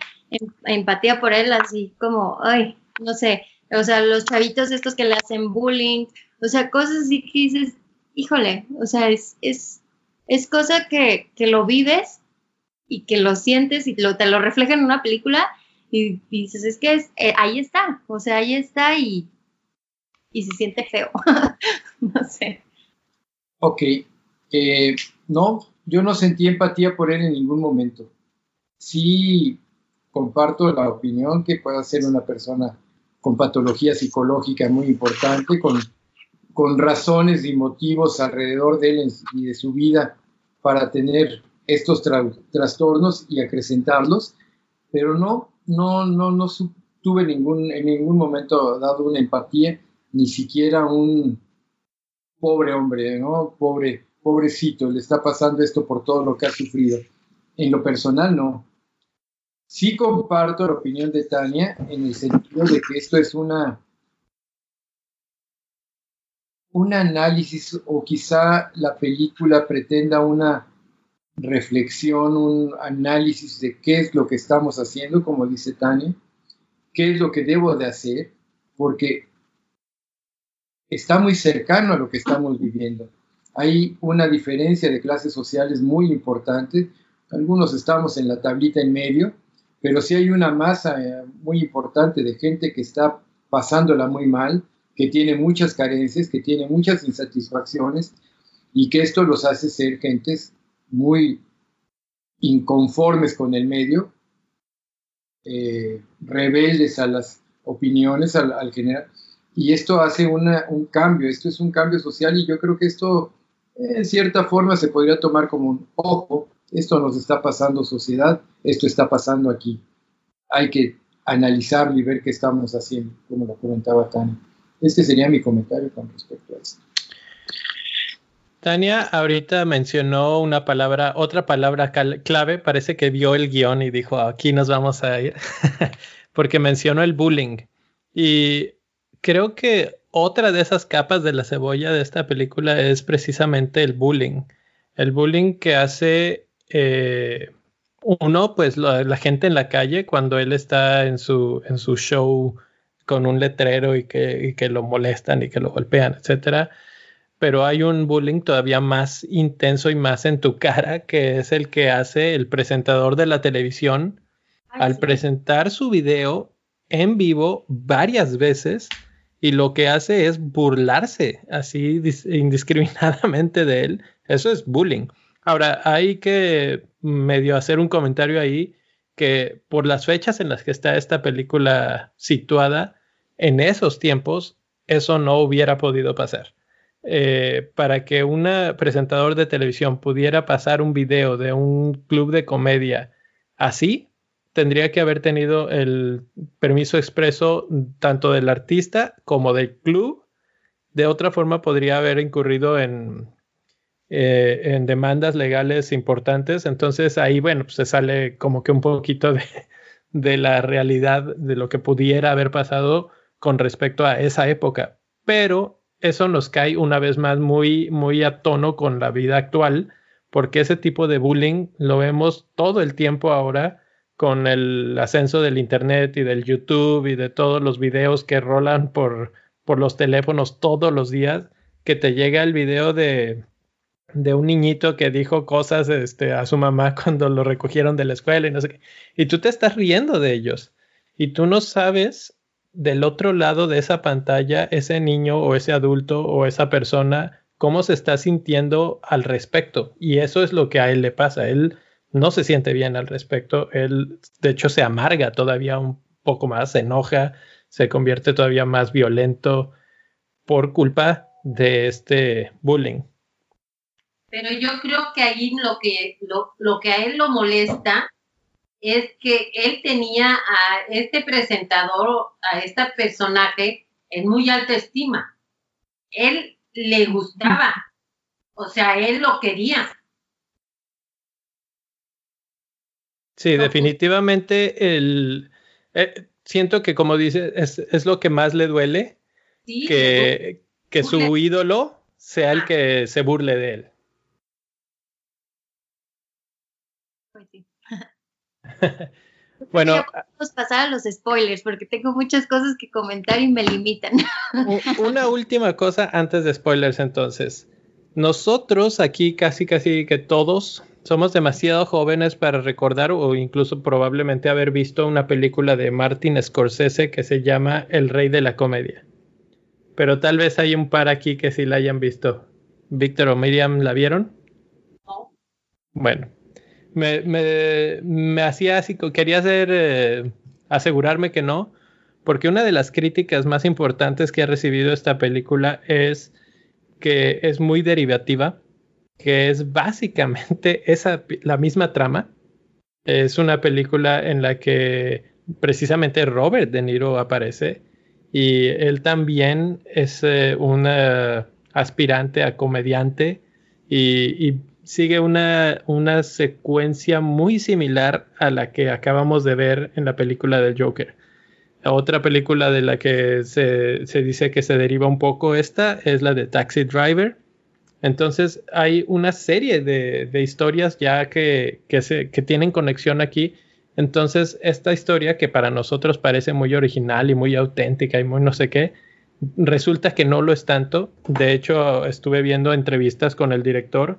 empatía por él, así como, ay, no sé, o sea, los chavitos estos que le hacen bullying, o sea, cosas así que dices, híjole, o sea, es, es, es cosa que, que lo vives y que lo sientes y lo, te lo refleja en una película y, dices, es que es, eh, ahí está, o sea, ahí está y, y se siente feo, no sé. Ok, eh, no, yo no sentí empatía por él en ningún momento. Sí comparto la opinión que pueda ser una persona con patología psicológica muy importante, con, con razones y motivos alrededor de él y de su vida para tener estos trastornos y acrecentarlos, pero no, no, no, no tuve ningún, en ningún momento dado una empatía, ni siquiera un, pobre hombre, ¿no? Pobre, pobrecito, le está pasando esto por todo lo que ha sufrido. En lo personal, no. Sí comparto la opinión de Tania en el sentido de que esto es una un análisis o quizá la película pretenda una reflexión, un análisis de qué es lo que estamos haciendo, como dice Tania, qué es lo que debo de hacer, porque está muy cercano a lo que estamos viviendo. Hay una diferencia de clases sociales muy importante. Algunos estamos en la tablita en medio, pero sí hay una masa eh, muy importante de gente que está pasándola muy mal, que tiene muchas carencias, que tiene muchas insatisfacciones y que esto los hace ser gentes muy inconformes con el medio, eh, rebeldes a las opiniones, al, al general y esto hace un cambio, esto es un cambio social y yo creo que esto en cierta forma se podría tomar como un ojo, esto nos está pasando sociedad, esto está pasando aquí. Hay que analizarlo y ver qué estamos haciendo, como lo comentaba Tania. Este sería mi comentario con respecto a esto. Tania ahorita mencionó una palabra, otra palabra clave, parece que vio el guion y dijo, aquí nos vamos a ir, porque mencionó el bullying. Y creo que otra de esas capas de la cebolla de esta película es precisamente el bullying. El bullying que hace eh, uno, pues la, gente en la calle cuando él está en su, en su show con un letrero y que, que lo molestan y que lo golpean, etcétera. Pero hay un bullying todavía más intenso y más en tu cara, que es el que hace el presentador de la televisión al presentar su video en vivo varias veces y lo que hace es burlarse así indiscriminadamente de él. Eso es bullying. Ahora, hay que medio hacer un comentario ahí que por las fechas en las que está esta película situada, en esos tiempos, eso no hubiera podido pasar. Eh, para que un presentador de televisión pudiera pasar un video de un club de comedia así, tendría que haber tenido el permiso expreso tanto del artista como del club. De otra forma, podría haber incurrido en, eh, en demandas legales importantes. Entonces ahí, bueno, pues se sale como que un poquito de, de la realidad de lo que pudiera haber pasado con respecto a esa época. Pero eso nos cae una vez más muy, muy a tono con la vida actual, porque ese tipo de bullying lo vemos todo el tiempo ahora con el ascenso del Internet y del YouTube y de todos los videos que rolan por, por los teléfonos todos los días, que te llega el video de, de un niñito que dijo cosas este, a su mamá cuando lo recogieron de la escuela y no sé. Y tú te estás riendo de ellos. Y tú no sabes del otro lado de esa pantalla ese niño o ese adulto o esa persona cómo se está sintiendo al respecto. Y eso es lo que a él le pasa. Él no se siente bien al respecto. Él, de hecho, se amarga todavía un poco más, se enoja, se convierte todavía más violento por culpa de este bullying. Pero yo creo que ahí lo que, lo, lo que a él lo molesta es que él tenía a este presentador, a este personaje, en muy alta estima. Él le gustaba, o sea, él lo quería. Sí, definitivamente el, eh, siento que como dice, es, es, lo que más le duele, Sí, que, que su ídolo sea el Ah. que se burle de él. Pues sí. Bueno, Ya podemos pasar a los spoilers porque tengo muchas cosas que comentar y me limitan. una última cosa antes de spoilers entonces. Nosotros aquí casi casi que todos somos demasiado jóvenes para recordar o incluso probablemente haber visto una película de Martin Scorsese que se llama El Rey de la Comedia. Pero tal vez hay un par aquí que sí la hayan visto. Víctor o Miriam, ¿la vieron? No. Bueno, me, me, me hacía así, quería hacer, eh, asegurarme que no, porque una de las críticas más importantes que ha recibido esta película es que es muy derivativa, que es básicamente esa, la misma trama. Es una película en la que precisamente Robert De Niro aparece y él también es eh, un aspirante a comediante y sigue una, una secuencia muy similar a la que acabamos de ver en la película del Joker. Otra película de la que se, se dice que se deriva un poco esta es la de Taxi Driver. Entonces hay una serie de, de historias ya que, que, se, que tienen conexión aquí. Entonces esta historia que para nosotros parece muy original y muy auténtica y muy no sé qué, resulta que no lo es tanto. De hecho, estuve viendo entrevistas con el director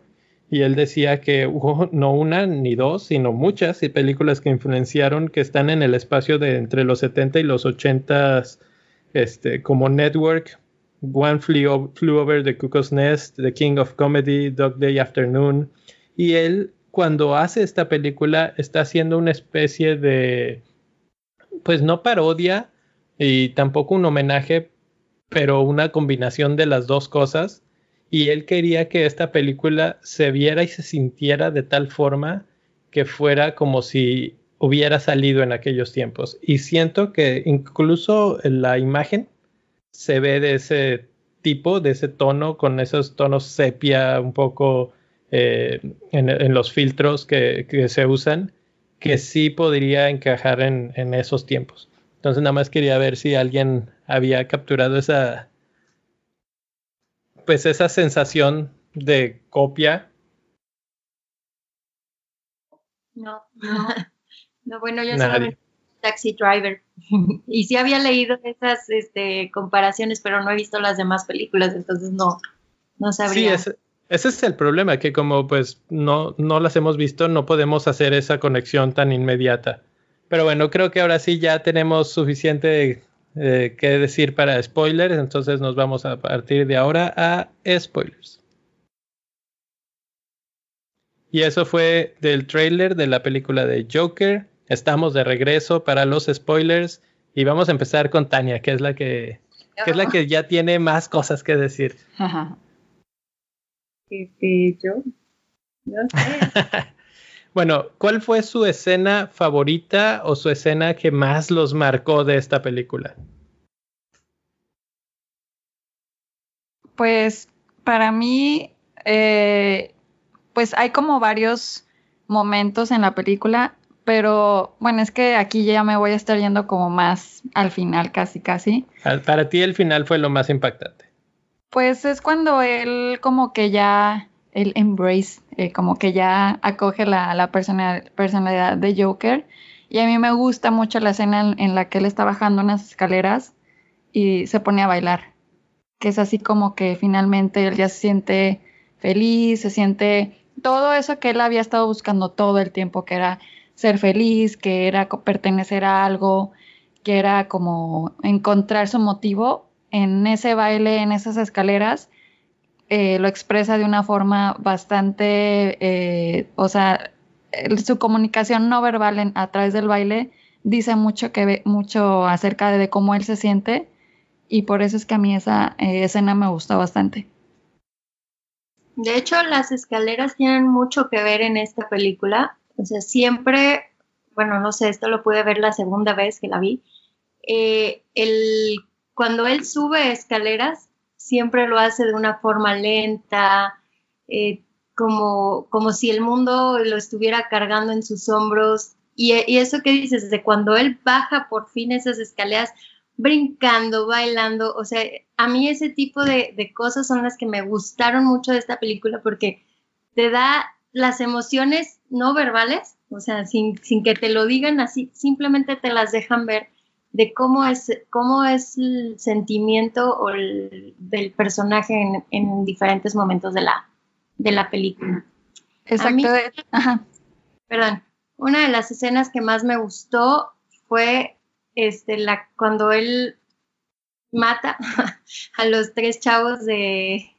y él decía que hubo no una ni dos, sino muchas y películas que influenciaron que están en el espacio de entre los 70 y los 80 este, como Network, One Flew, Flew Over the Cuckoo's Nest, The King of Comedy, Dog Day Afternoon. Y él, cuando hace esta película, está haciendo una especie de, pues no parodia y tampoco un homenaje, pero una combinación de las dos cosas. Y él quería que esta película se viera y se sintiera de tal forma que fuera como si hubiera salido en aquellos tiempos. Y siento que incluso la imagen se ve de ese tipo, de ese tono, con esos tonos sepia un poco eh, en, los filtros que, que, se usan, que sí podría encajar en, en, esos tiempos. Entonces nada más quería ver si alguien había capturado esa, pues esa sensación de copia. No, no, no bueno, yo solamente Taxi Driver. y sí había leído esas este, comparaciones, pero no he visto las demás películas, entonces no, no sabría. Sí, ese, ese, es el problema, que como pues no, no las hemos visto, no podemos hacer esa conexión tan inmediata. Pero bueno, creo que ahora sí ya tenemos suficiente eh, que decir para spoilers, entonces nos vamos a partir de ahora a spoilers. Y eso fue del trailer de la película de Joker. Estamos de regreso para los spoilers y vamos a empezar con Tania, que es la que, que es la que ya tiene más cosas que decir. Este, yo, no sé. bueno, ¿cuál fue su escena favorita o su escena que más los marcó de esta película? Pues para mí, eh, pues hay como varios momentos en la película, pero bueno, es que aquí ya me voy a estar yendo como más al final, casi, casi. Para ti el final fue lo más impactante. Pues es cuando él como que ya el embrace, eh, como que ya acoge la, la personalidad de Joker. Y a mí me gusta mucho la escena en, la que él está bajando unas escaleras y se pone a bailar, que es así como que finalmente él ya se siente feliz, se siente todo eso que él había estado buscando todo el tiempo, que era ser feliz, que era pertenecer a algo, que era como encontrar su motivo en ese baile, en esas escaleras, eh, lo expresa de una forma bastante, eh, o sea, su comunicación no verbal a través del baile dice mucho, que, mucho acerca de, cómo él se siente y por eso es que a mí esa eh, escena me gustó bastante. De hecho, las escaleras tienen mucho que ver en esta película. O sea, siempre, bueno, no sé, esto lo pude ver la segunda vez que la vi. el, cuando él sube escaleras, siempre lo hace de una forma lenta, eh, como, como si el mundo lo estuviera cargando en sus hombros. Y, eso que dices, de cuando él baja por fin esas escaleras, brincando, bailando, o sea, a mí ese tipo de, de cosas son las que me gustaron mucho de esta película porque te da las emociones no verbales, o sea, sin, sin que te lo digan así, simplemente te las dejan ver de cómo es, cómo es el sentimiento o del personaje en, diferentes momentos de la, de la película. Exacto. Perdón. Una de las escenas que más me gustó fue este, la, cuando él mata a los tres chavos de,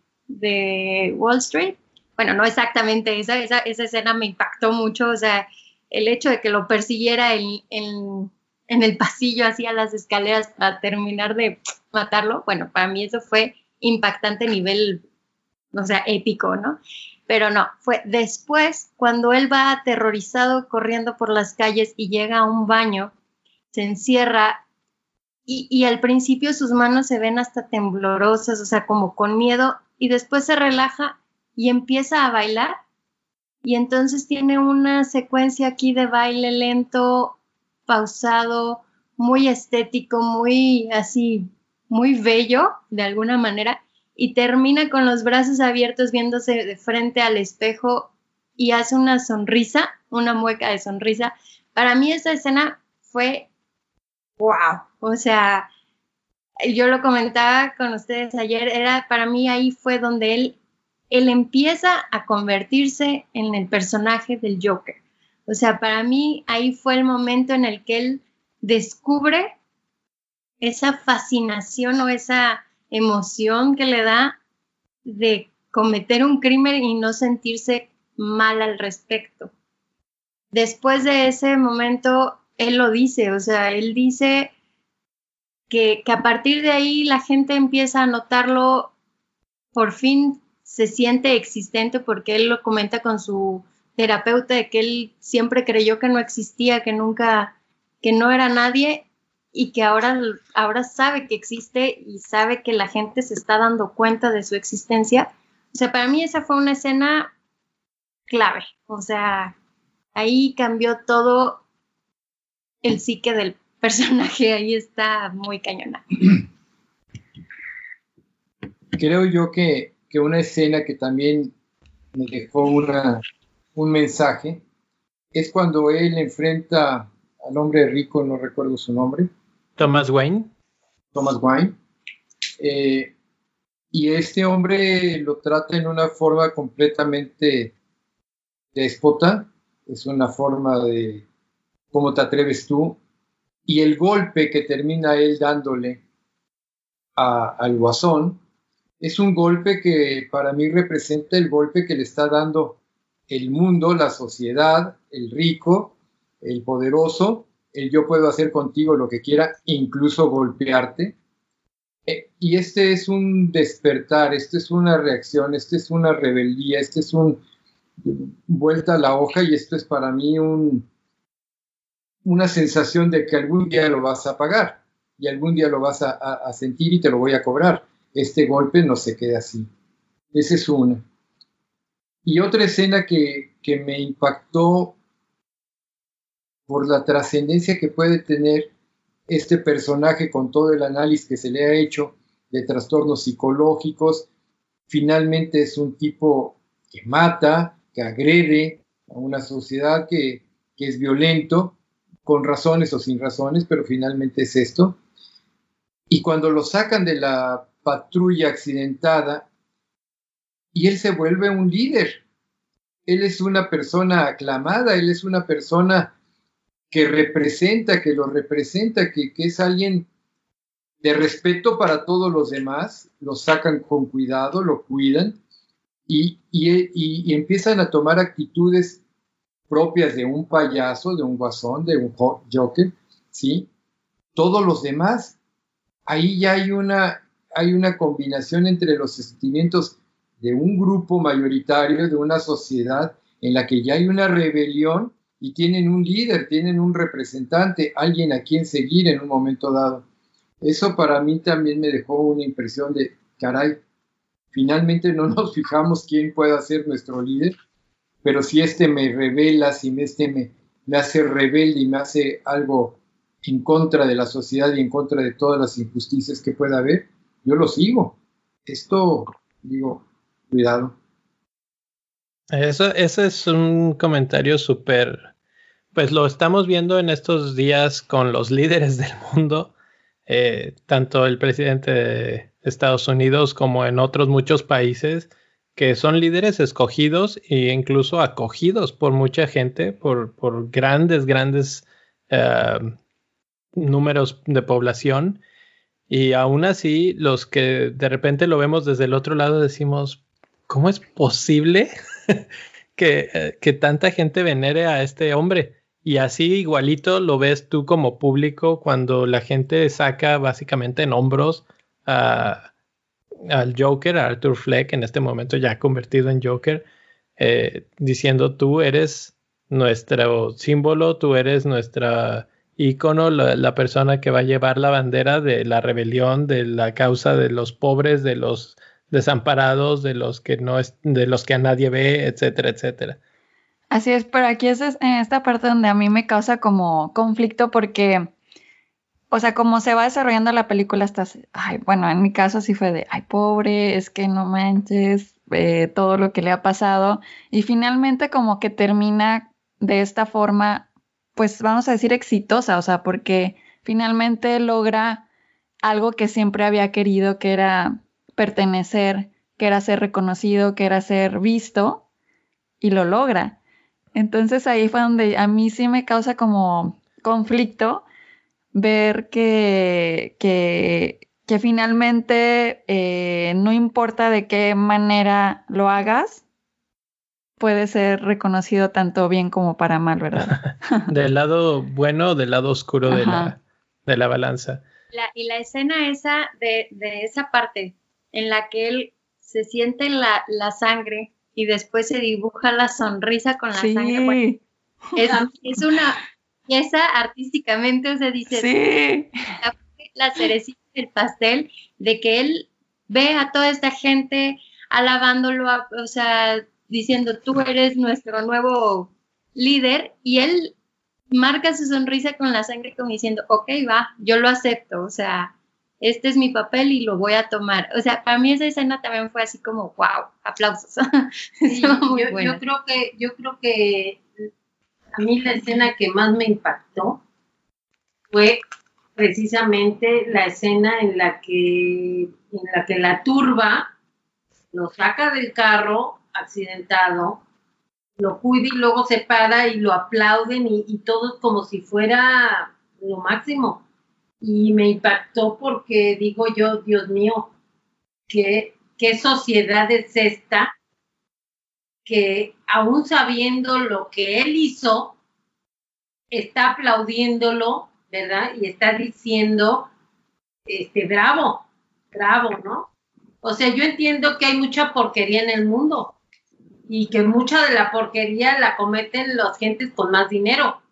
Wall Street. Bueno, no exactamente, esa, esa, escena me impactó mucho, o sea, el hecho de que lo persiguiera en en el pasillo hacia las escaleras para terminar de matarlo, bueno, para mí eso fue impactante a nivel, o sea, épico, ¿no? Pero no, fue después cuando él va aterrorizado corriendo por las calles y llega a un baño, se encierra y, y al principio sus manos se ven hasta temblorosas, o sea, como con miedo, y después se relaja y empieza a bailar. Y entonces tiene una secuencia aquí de baile lento, pausado, muy estético, muy así, muy bello de alguna manera, y termina con los brazos abiertos viéndose de frente al espejo y hace una sonrisa, una mueca de sonrisa. Para mí esa escena fue wow, o sea, yo lo comentaba con ustedes ayer, era para mí ahí fue donde él él empieza a convertirse en el personaje del Joker. O sea, para mí ahí fue el momento en el que él descubre esa fascinación o esa emoción que le da de cometer un crimen y no sentirse mal al respecto. Después de ese momento, él lo dice, o sea, él dice que, que, a partir de ahí la gente empieza a notarlo, por fin se siente existente porque él lo comenta con su terapeuta de que él siempre creyó que no existía, que nunca, que no era nadie y que ahora, ahora sabe que existe y sabe que la gente se está dando cuenta de su existencia. O sea, para mí esa fue una escena clave. O sea, ahí cambió todo el psique del personaje. Ahí está muy cañona. Creo yo que, que una escena que también me dejó una, un mensaje, es cuando él enfrenta al hombre rico, no recuerdo su nombre. Thomas Wayne. Thomas Wayne. Eh, y este hombre lo trata en una forma completamente déspota, es una forma de cómo te atreves tú, y el golpe que termina él dándole al guasón es un golpe que para mí representa el golpe que le está dando el mundo, la sociedad, el rico, el poderoso, el yo puedo hacer contigo lo que quiera, incluso golpearte. Eh, y este es un despertar, este es una reacción, este es una rebeldía, este es un vuelta a la hoja y esto es para mí un, una sensación de que algún día lo vas a pagar y algún día lo vas a, a sentir y te lo voy a cobrar. Este golpe no se queda así. Ese es uno. Y otra escena que, me impactó por la trascendencia que puede tener este personaje con todo el análisis que se le ha hecho de trastornos psicológicos. Finalmente es un tipo que mata, que agrede a una sociedad que, que es violento, con razones o sin razones, pero finalmente es esto. Y cuando lo sacan de la patrulla accidentada, y él se vuelve un líder. Él es una persona aclamada, él es una persona que representa, que lo representa, que, es alguien de respeto para todos los demás, lo sacan con cuidado, lo cuidan y, y, empiezan a tomar actitudes propias de un payaso, de un guasón, de un joker, ¿sí? Todos los demás, ahí ya hay una, hay una combinación entre los sentimientos de un grupo mayoritario, de una sociedad en la que ya hay una rebelión y tienen un líder, tienen un representante, alguien a quien seguir en un momento dado. Eso para mí también me dejó una impresión de, caray, finalmente no nos fijamos quién pueda ser nuestro líder, pero si este me revela, si este me, me hace rebelde y me hace algo en contra de la sociedad y en contra de todas las injusticias que pueda haber, yo lo sigo. Esto, digo, cuidado. Eso, ese es un comentario súper, pues lo estamos viendo en estos días con los líderes del mundo, eh, tanto el presidente de Estados Unidos como en otros muchos países, que son líderes escogidos e incluso acogidos por mucha gente, por, por grandes, grandes eh, números de población. Y aún así, los que de repente lo vemos desde el otro lado decimos, ¿cómo es posible que, que, tanta gente venere a este hombre? Y así igualito lo ves tú como público cuando la gente saca básicamente en hombros a, al Joker, a Arthur Fleck, en este momento ya convertido en Joker, eh, diciendo tú eres nuestro símbolo, tú eres nuestra ícono, la, persona que va a llevar la bandera de la rebelión, de la causa de los pobres, de los desamparados, de los que no es, de los que a nadie ve, etcétera, etcétera. Así es, pero aquí es en esta parte donde a mí me causa como conflicto porque, o sea, como se va desarrollando la película, estás, ay, bueno, en mi caso sí fue de, ay, pobre, es que no manches eh, todo lo que le ha pasado. Y finalmente como que termina de esta forma, pues vamos a decir exitosa, o sea, porque finalmente logra algo que siempre había querido, que era pertenecer, que era ser reconocido, que era ser visto, y lo logra. Entonces ahí fue donde a mí sí me causa como conflicto ver que, que, que finalmente eh, no importa de qué manera lo hagas, puede ser reconocido tanto bien como para mal, ¿verdad? del lado bueno, del lado oscuro de la, de la, balanza. y la escena esa de, de esa parte en la que él se siente la, la sangre y después se dibuja la sonrisa con la sangre. es, es, una pieza artísticamente, o sea, dice la, cerecita del pastel de que él ve a toda esta gente alabándolo, o sea, diciendo tú eres nuestro nuevo líder y él marca su sonrisa con la sangre como diciendo, ok, va, yo lo acepto, o sea, este es mi papel y lo voy a tomar. O sea, para mí esa escena también fue así como, wow, aplausos. yo, creo que, yo creo que a mí la escena que más me impactó fue precisamente la escena en la que, en la, que la turba lo saca del carro accidentado, lo cuida y luego se para y lo aplauden y, y todo como si fuera lo máximo y me impactó porque digo yo, Dios mío, ¿qué, qué sociedad es esta que aún sabiendo lo que él hizo, está aplaudiéndolo, ¿verdad? Y está diciendo, este, bravo, bravo, ¿no? O sea, yo entiendo que hay mucha porquería en el mundo y que mucha de la porquería la cometen las gentes con más dinero,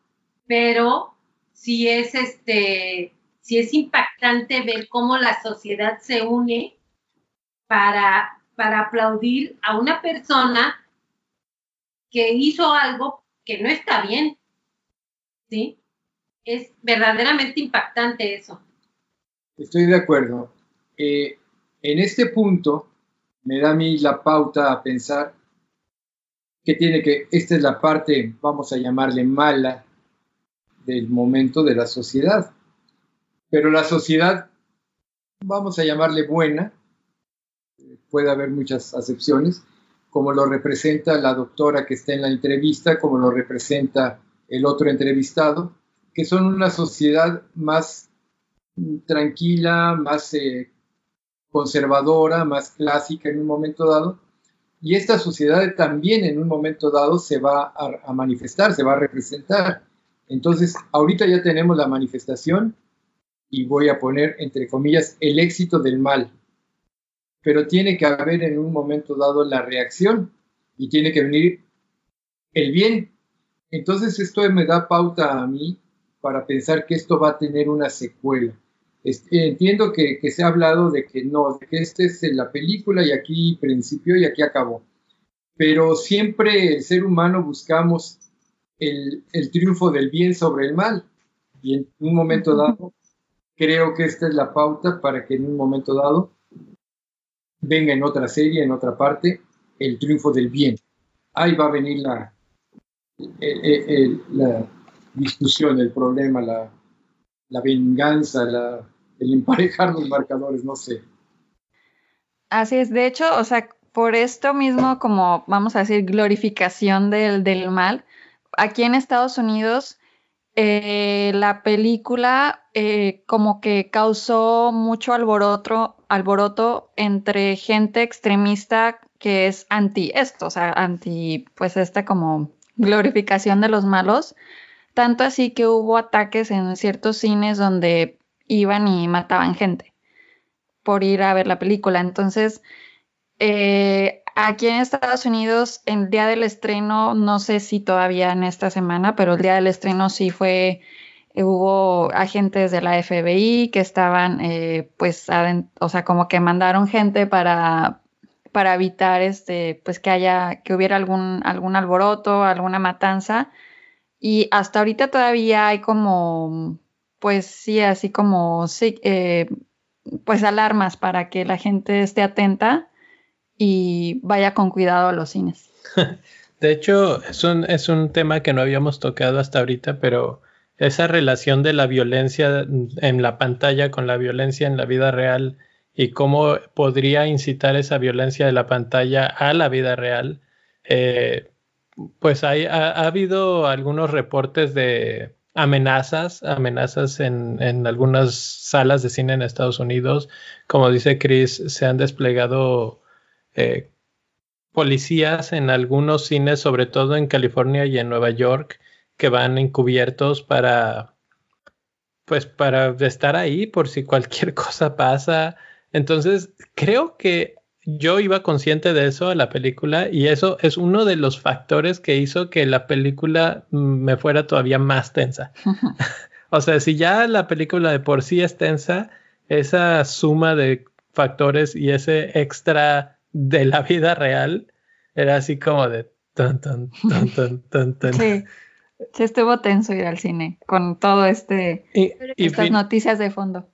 pero si es este sí es impactante ver cómo la sociedad se une para, para aplaudir a una persona que hizo algo que no está bien. ¿Sí? Es verdaderamente impactante eso. Estoy de acuerdo. Eh, en este punto me da a mí la pauta a pensar que tiene que, esta es la parte, vamos a llamarle mala, del momento de la sociedad. Pero la sociedad, vamos a llamarle buena, puede haber muchas acepciones, como lo representa la doctora que está en la entrevista, como lo representa el otro entrevistado, que son una sociedad más tranquila, más eh, conservadora, más clásica en un momento dado. Y esta sociedad también en un momento dado se va a, manifestar, se va a representar. Entonces, ahorita ya tenemos la manifestación y voy a poner, entre comillas, el éxito del mal. Pero tiene que haber en un momento dado la reacción y tiene que venir el bien. Entonces, esto me da pauta a mí para pensar que esto va a tener una secuela. entiendo que, se ha hablado de que no, de que esta es la película y aquí principio y aquí acabó. Pero siempre el ser humano buscamos el, el triunfo del bien sobre el mal. Y en un momento dado, creo que esta es la pauta para que en un momento dado venga en otra serie, en otra parte, el triunfo del bien. Ahí va a venir la, la discusión, el problema, la, la venganza, la, el emparejar los marcadores, no sé. Así es, de hecho, o sea, por esto mismo, como vamos a decir, glorificación del, del mal, aquí en Estados Unidos, eh, la película eh, como que causó mucho alboroto, alboroto entre gente extremista que es anti esto, o sea, anti, pues esta como glorificación de los malos, tanto así que hubo ataques en ciertos cines donde iban y mataban gente por ir a ver la película. Entonces, eh, aquí en Estados Unidos, el día del estreno, no sé si todavía en esta semana, pero el día del estreno sí fue, eh, hubo agentes de la FBI que estaban, eh, pues, o sea, como que mandaron gente para para evitar este pues que haya que hubiera algún algún alboroto alguna matanza. Y hasta ahorita todavía hay como, pues sí, así como, sí, eh, pues alarmas para que la gente esté atenta y vaya con cuidado a los cines. De hecho, es un, es un tema que no habíamos tocado hasta ahorita, pero esa relación de la violencia en la pantalla con la violencia en la vida real y cómo podría incitar esa violencia de la pantalla a la vida real, eh, pues hay, ha, habido algunos reportes de amenazas, amenazas en, en, algunas salas de cine en Estados Unidos. Como dice Chris, se han desplegado eh, policías en algunos cines, sobre todo en California y en Nueva York, que van encubiertos para, pues, para estar ahí por si cualquier cosa pasa. Entonces, creo que yo iba consciente de eso a la película y eso es uno de los factores que hizo que la película me fuera todavía más tensa. o sea, si ya la película de por sí es tensa, esa suma de factores y ese extra de la vida real era así como de Sí. Sí estuvo tenso ir al cine con todo este y, estas noticias de fondo.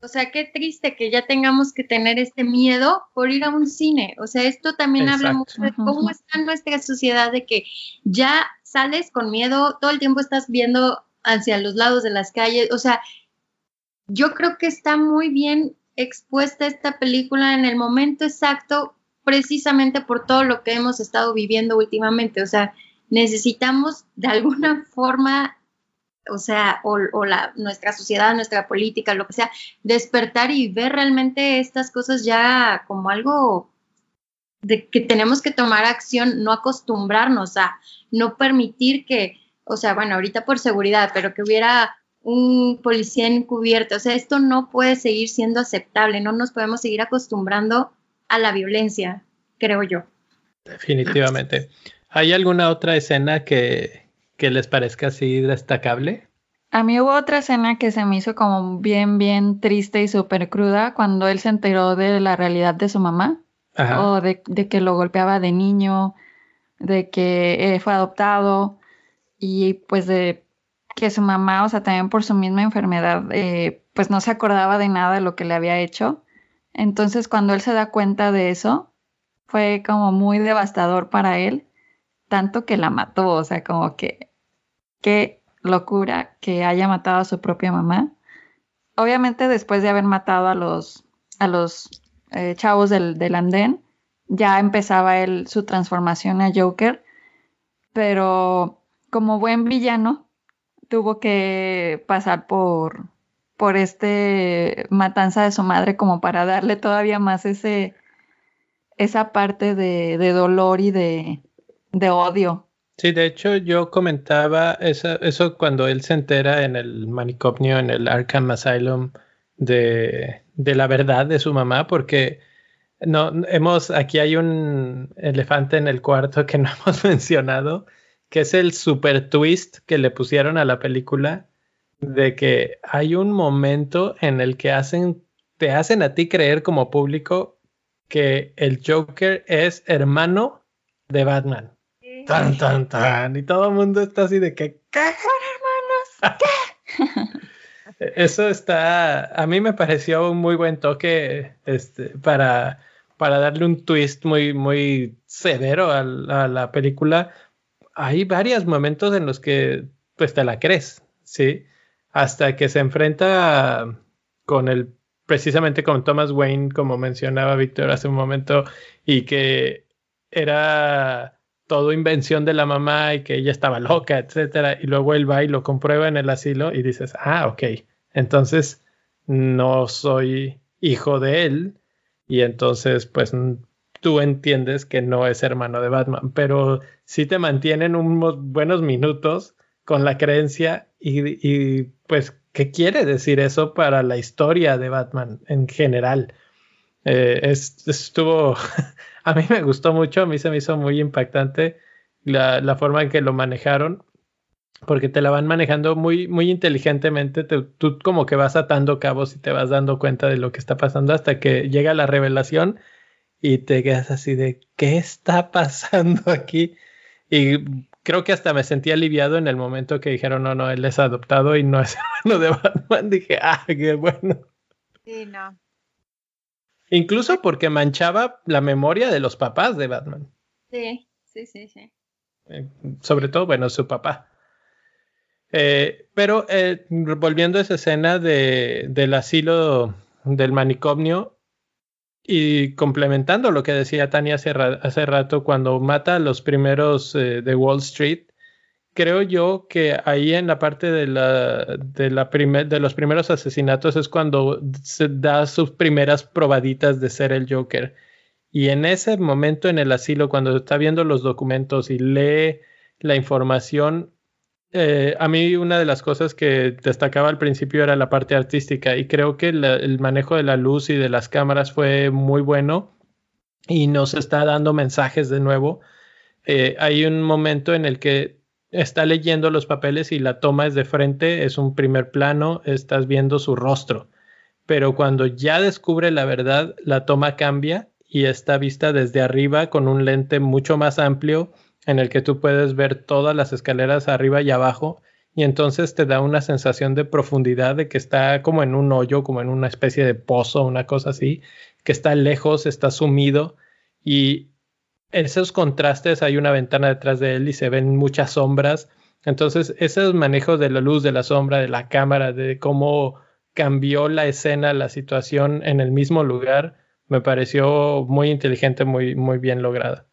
O sea, qué triste que ya tengamos que tener este miedo por ir a un cine. O sea, esto también habla mucho de cómo está nuestra sociedad, de que ya sales con miedo, todo el tiempo estás viendo hacia los lados de las calles. O sea, yo creo que está muy bien expuesta esta película en el momento exacto, precisamente por todo lo que hemos estado viviendo últimamente. O sea, necesitamos de alguna forma o sea, o, la, nuestra sociedad, nuestra política, lo que sea, despertar y ver realmente estas cosas ya como algo de que tenemos que tomar acción, no acostumbrarnos a no permitir que, o sea, bueno, ahorita por seguridad, pero que hubiera un policía encubierto, o sea, esto no puede seguir siendo aceptable, no nos podemos seguir acostumbrando a la violencia, creo yo. Definitivamente. ¿Hay alguna otra escena que, que les parezca así destacable? A mí hubo otra escena que se me hizo como bien, bien triste y súper cruda cuando él se enteró de la realidad de su mamá o de, que lo golpeaba de niño, de que eh, fue adoptado y pues de que su mamá, o sea, también por su misma enfermedad, eh, pues no se acordaba de nada de lo que le había hecho. Entonces cuando él se da cuenta de eso, fue como muy devastador para él tanto que la mató, o sea, como que qué locura que haya matado a su propia mamá. Obviamente después de haber matado a los, a los eh, chavos del, del andén, ya empezaba él su transformación a Joker, pero como buen villano tuvo que pasar por, por este matanza de su madre como para darle todavía más ese esa parte de, de dolor y de, de, odio. Sí, de hecho yo comentaba eso, eso cuando él se entera en el manicomio, en el Arkham Asylum, de, de la verdad de su mamá, porque no, hemos, aquí hay un elefante en el cuarto que no hemos mencionado, que es el super twist que le pusieron a la película, de que hay un momento en el que hacen, te hacen a ti creer como público que el Joker es hermano de Batman. Tan, tan, tan. Y todo el mundo está así de que, ¿qué? hermanos? ¿Qué? Eso está, a mí me pareció un muy buen toque este, para para darle un twist muy, muy severo a, a, la película, hay varios momentos en los que pues te la crees, ¿sí? Hasta que se enfrenta con el, precisamente con Thomas Wayne, como mencionaba Víctor hace un momento, y que era todo invención de la mamá y que ella estaba loca, etcétera, y luego él va y lo comprueba en el asilo y dices, ah, ok, entonces no soy hijo de él, y entonces pues tú entiendes que no es hermano de Batman, pero sí te mantienen unos buenos minutos con la creencia y, y pues qué quiere decir eso para la historia de Batman en general. Eh, es, estuvo, a mí me gustó mucho, a mí se me hizo muy impactante la, la forma en que lo manejaron porque te la van manejando muy, muy inteligentemente. Te, tú como que vas atando cabos y te vas dando cuenta de lo que está pasando hasta que llega la revelación y te quedas así de ¿qué está pasando aquí? Y creo que hasta me sentí aliviado en el momento que dijeron no, no, él es adoptado y no es hermano de Batman. Dije, ah, qué bueno. Sí, no. Incluso porque manchaba la memoria de los papás de Batman. Sí, sí, sí, sí. Eh, sobre todo, bueno, su papá. Eh, pero eh, volviendo a esa escena de, del asilo del manicomio y complementando lo que decía Tania hace, rato cuando mata a los primeros eh, de Wall Street, creo yo que ahí en la parte de, la, de, la de los primeros asesinatos es cuando se da sus primeras probaditas de ser el Joker. Y en ese momento en el asilo, cuando está viendo los documentos y lee la información, eh, a mí una de las cosas que destacaba al principio era la parte artística y creo que el manejo de la luz y de las cámaras fue muy bueno y nos está dando mensajes de nuevo. Eh, hay un momento en el que está leyendo los papeles y la toma es de frente, es un primer plano, estás viendo su rostro, pero cuando ya descubre la verdad, la toma cambia y está vista desde arriba con un lente mucho más amplio en el que tú puedes ver todas las escaleras arriba y abajo y entonces te da una sensación de profundidad de que está como en un hoyo, como en una especie de pozo, una cosa así, que está lejos, está sumido y esos contrastes hay una ventana detrás de él y se ven muchas sombras. Entonces, esos manejos de la luz, de la sombra, de la cámara, de cómo cambió la escena, la situación en el mismo lugar, me pareció muy inteligente, muy, muy bien lograda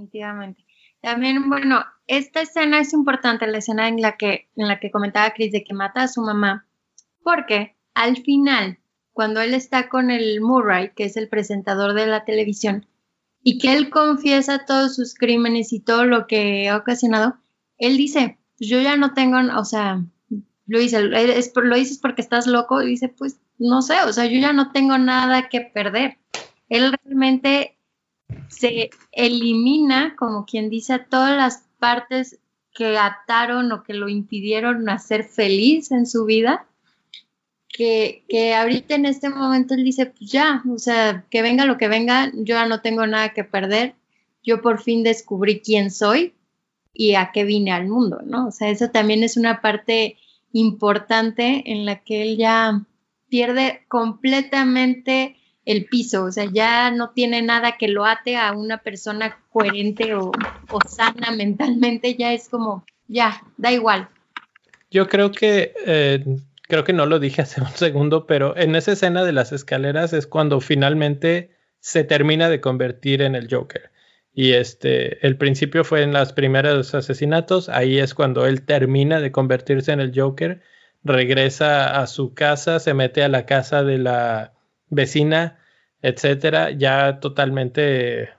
definitivamente. También, bueno, esta escena es importante, la escena en la que, en la que comentaba Chris de que mata a su mamá, porque al final, cuando él está con el Murray, que es el presentador de la televisión, y que él confiesa todos sus crímenes y todo lo que ha ocasionado, él dice, yo ya no tengo, o sea, lo dice, es, lo dices porque estás loco, y dice, pues no sé, o sea, yo ya no tengo nada que perder. Él realmente se elimina, como quien dice, todas las partes que ataron o que lo impidieron hacer feliz en su vida, que, que, ahorita en este momento él dice, pues ya, o sea, que venga lo que venga, yo ya no tengo nada que perder, yo por fin descubrí quién soy y a qué vine al mundo, ¿no? O sea, eso también es una parte importante en la que él ya pierde completamente el piso, o sea, ya no tiene nada que lo ate a una persona coherente o, o sana mentalmente, ya es como, ya, da igual. Yo creo que, eh, creo que no lo dije hace un segundo, pero en esa escena de las escaleras es cuando finalmente se termina de convertir en el Joker. Y este, el principio fue en los primeros asesinatos, ahí es cuando él termina de convertirse en el Joker, regresa a su casa, se mete a la casa de la vecina, etcétera, ya totalmente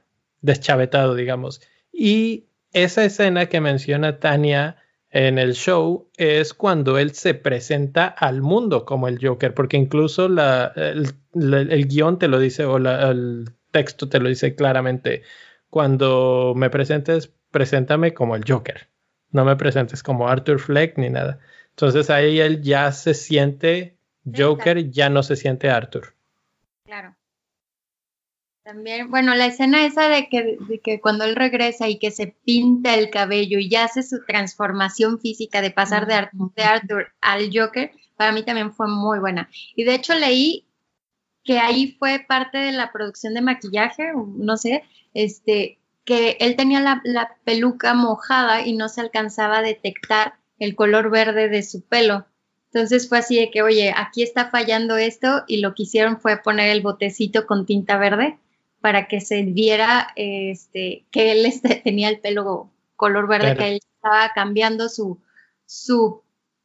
deschavetado, digamos. Y esa escena que menciona Tania en el show es cuando él se presenta al mundo como el Joker, porque incluso la, el, el, guion te lo dice o la, el texto te lo dice claramente. Cuando me presentes, preséntame como el Joker. No me presentes como Arthur Fleck ni nada. Entonces ahí él ya se siente Joker, ya no se siente Arthur. Claro. También, bueno, la escena esa de que, de que, cuando él regresa y que se pinta el cabello y ya hace su transformación física de pasar de, Arthur, de Arthur al Joker, para mí también fue muy buena. Y de hecho leí que ahí fue parte de la producción de maquillaje, no sé, este, que él tenía la, la peluca mojada y no se alcanzaba a detectar el color verde de su pelo. Entonces fue así de que, oye, aquí está fallando esto y lo que hicieron fue poner el botecito con tinta verde para que se viera este, que él este, tenía el pelo color verde, que él estaba cambiando su, su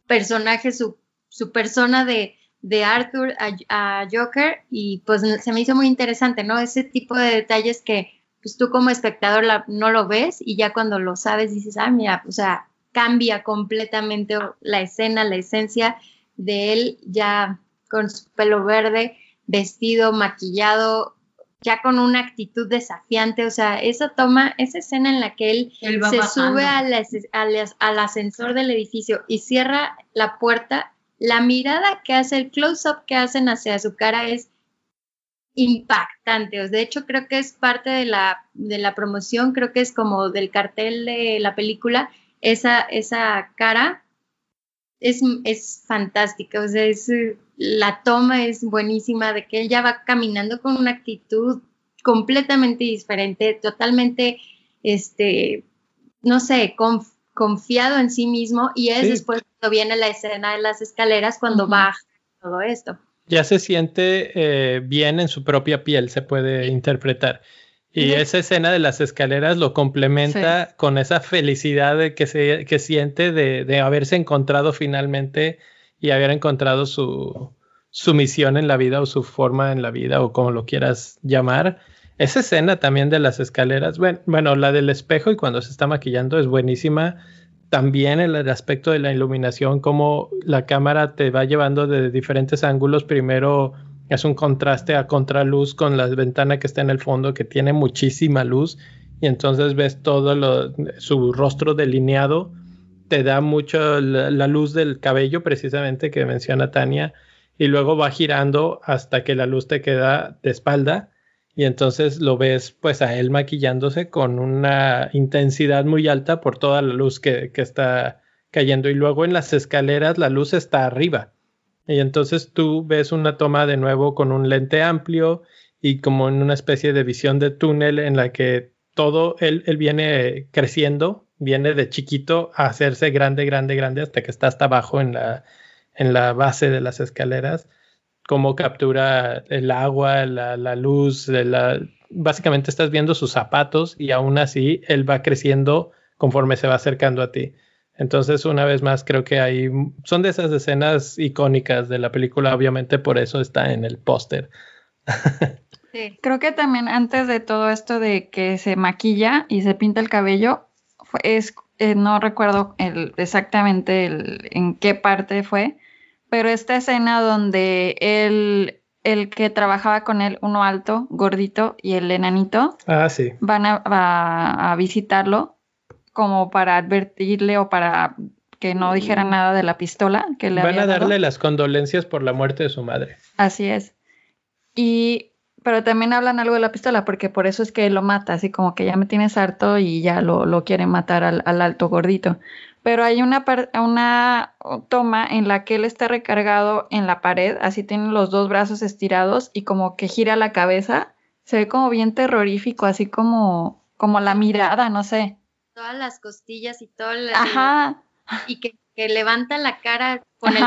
personaje, su, su persona de, de Arthur a, Joker y pues se me hizo muy interesante, ¿no? Ese tipo de detalles que pues tú como espectador no lo ves y ya cuando lo sabes dices, ah, mira, o sea, cambia completamente la escena, la esencia de él ya con su pelo verde, vestido, maquillado, ya con una actitud desafiante, o sea, esa toma, esa escena en la que él, se sube al, al, ascensor del edificio y cierra la puerta, la mirada que hace, el close-up que hacen hacia su cara es impactante. De hecho, creo que es parte de la, de la promoción, creo que es como del cartel de la película, esa, esa cara es, es fantástica, o sea, es la toma es buenísima de que él ya va caminando con una actitud completamente diferente, totalmente, este, no sé, confiado en sí mismo y es después cuando viene la escena de las escaleras cuando baja todo esto. Ya se siente eh, bien en su propia piel, se puede interpretar. Y esa escena de las escaleras lo complementa con esa felicidad de que, se, que siente de, de haberse encontrado finalmente y haber encontrado su, su misión en la vida o su forma en la vida o como lo quieras llamar. Esa escena también de las escaleras, bueno, bueno, la del espejo y cuando se está maquillando es buenísima. También el, el aspecto de la iluminación, como la cámara te va llevando de diferentes ángulos. Primero es un contraste a contraluz con la ventana que está en el fondo que tiene muchísima luz y entonces ves todo lo, su rostro delineado. Te da mucho la, luz del cabello, precisamente que menciona Tania, y luego va girando hasta que la luz te queda de espalda y entonces lo ves pues a él maquillándose con una intensidad muy alta por toda la luz que, que está cayendo. Y luego en las escaleras la luz está arriba y entonces tú ves una toma de nuevo con un lente amplio y como en una especie de visión de túnel en la que todo él, viene creciendo viene de chiquito a hacerse grande, grande, grande hasta que está hasta abajo en la, en la base de las escaleras. Cómo captura el agua, la, luz, básicamente estás viendo sus zapatos y aún así él va creciendo conforme se va acercando a ti. Entonces, una vez más, creo que hay, son de esas escenas icónicas de la película, obviamente por eso está en el póster. sí, creo que también antes de todo esto de que se maquilla y se pinta el cabello, es, eh, no recuerdo el, exactamente el, en qué parte fue, pero esta escena donde él, el que trabajaba con él, uno alto, gordito, y el enanito, ah, sí. van a, visitarlo como para advertirle o para que no dijera mm. nada de la pistola que le Van a darle las condolencias por la muerte de su madre. Así es. Y Pero también hablan algo de la pistola, porque por eso es que lo mata, así como que ya me tienes harto y ya lo, lo quiere matar al, al alto gordito. Pero hay una, una toma en la que él está recargado en la pared, así tiene los dos brazos estirados y como que gira la cabeza. Se ve como bien terrorífico, así como, como la mirada, no sé. Todas las costillas y todo. El, Ajá. Y que, que, levanta la cara con el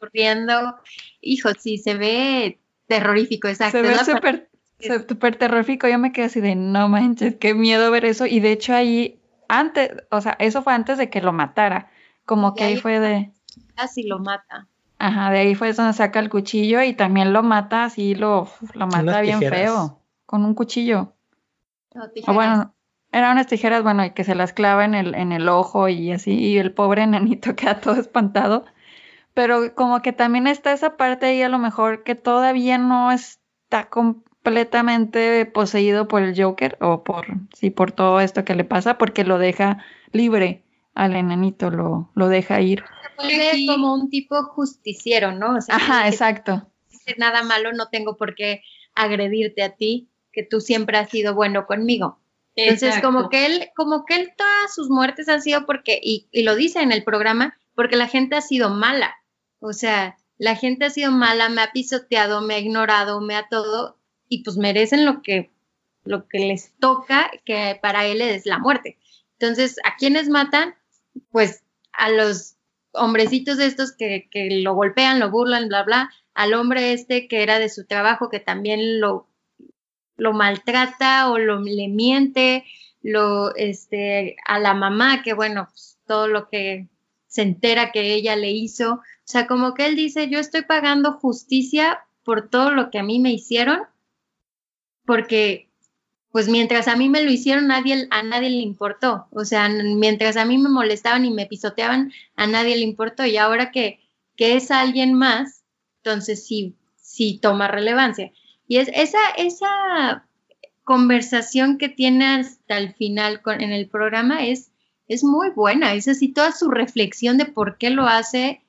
corriendo. Hijo, sí, se ve terrorífico, exacto. Se ve súper súper terrorífico. Yo me quedé así de, no manches, qué miedo ver eso. Y de hecho ahí, antes, o sea, eso fue antes de que lo matara. Como que ahí, fue de... Así lo mata. Ajá, de ahí fue donde saca el cuchillo y también lo mata así, lo, lo mata bien feo, con un cuchillo. o bueno, eran unas tijeras, bueno, y que se las clava en el, en el ojo y así, y el pobre nenito queda todo espantado. Pero como que también está esa parte ahí a lo mejor que todavía no está completamente poseído por el Joker o por sí por todo esto que le pasa porque lo deja libre al enanito lo, lo deja ir. Se como un tipo justiciero no ajá exacto. nada malo no tengo por qué agredirte a ti que tú siempre has sido bueno conmigo entonces como que él como que él todas sus muertes han sido porque y, y lo dice en el programa porque la gente ha sido mala o sea, la gente ha sido mala, me ha pisoteado, me ha ignorado, me ha todo, y pues merecen lo que, lo que les toca, que para él es la muerte. Entonces, ¿a quiénes matan? Pues a los hombrecitos estos que, que lo golpean, lo burlan, bla, bla, al hombre este que era de su trabajo, que también lo, lo maltrata o lo, le miente, lo, este, a la mamá, que bueno, pues, todo lo que se entera que ella le hizo. O sea, como que él dice, yo estoy pagando justicia por todo lo que a mí me hicieron, porque pues mientras a mí me lo hicieron, nadie, a nadie le importó. O sea, mientras a mí me molestaban y me pisoteaban, a nadie le importó. Y ahora que, que es alguien más, entonces sí, sí toma relevancia. Y es esa, esa conversación que tiene hasta el final con, en el programa es es muy buena, es así toda su reflexión de por qué lo hace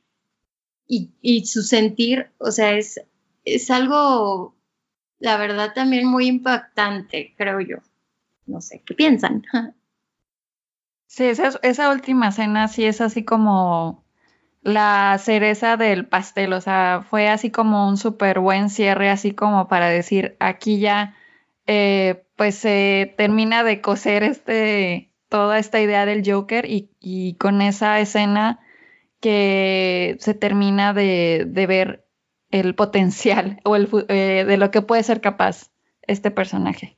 y, su sentir, o sea, es, es algo, la verdad, también muy impactante, creo yo. No sé, ¿qué piensan? Sí, esa, esa última escena sí es así como la cereza del pastel, o sea, fue así como un súper buen cierre, así como para decir, aquí ya, eh, pues se termina de coser este, toda esta idea del Joker y, con esa escena que se termina de, ver el potencial o el, eh, de lo que puede ser capaz este personaje.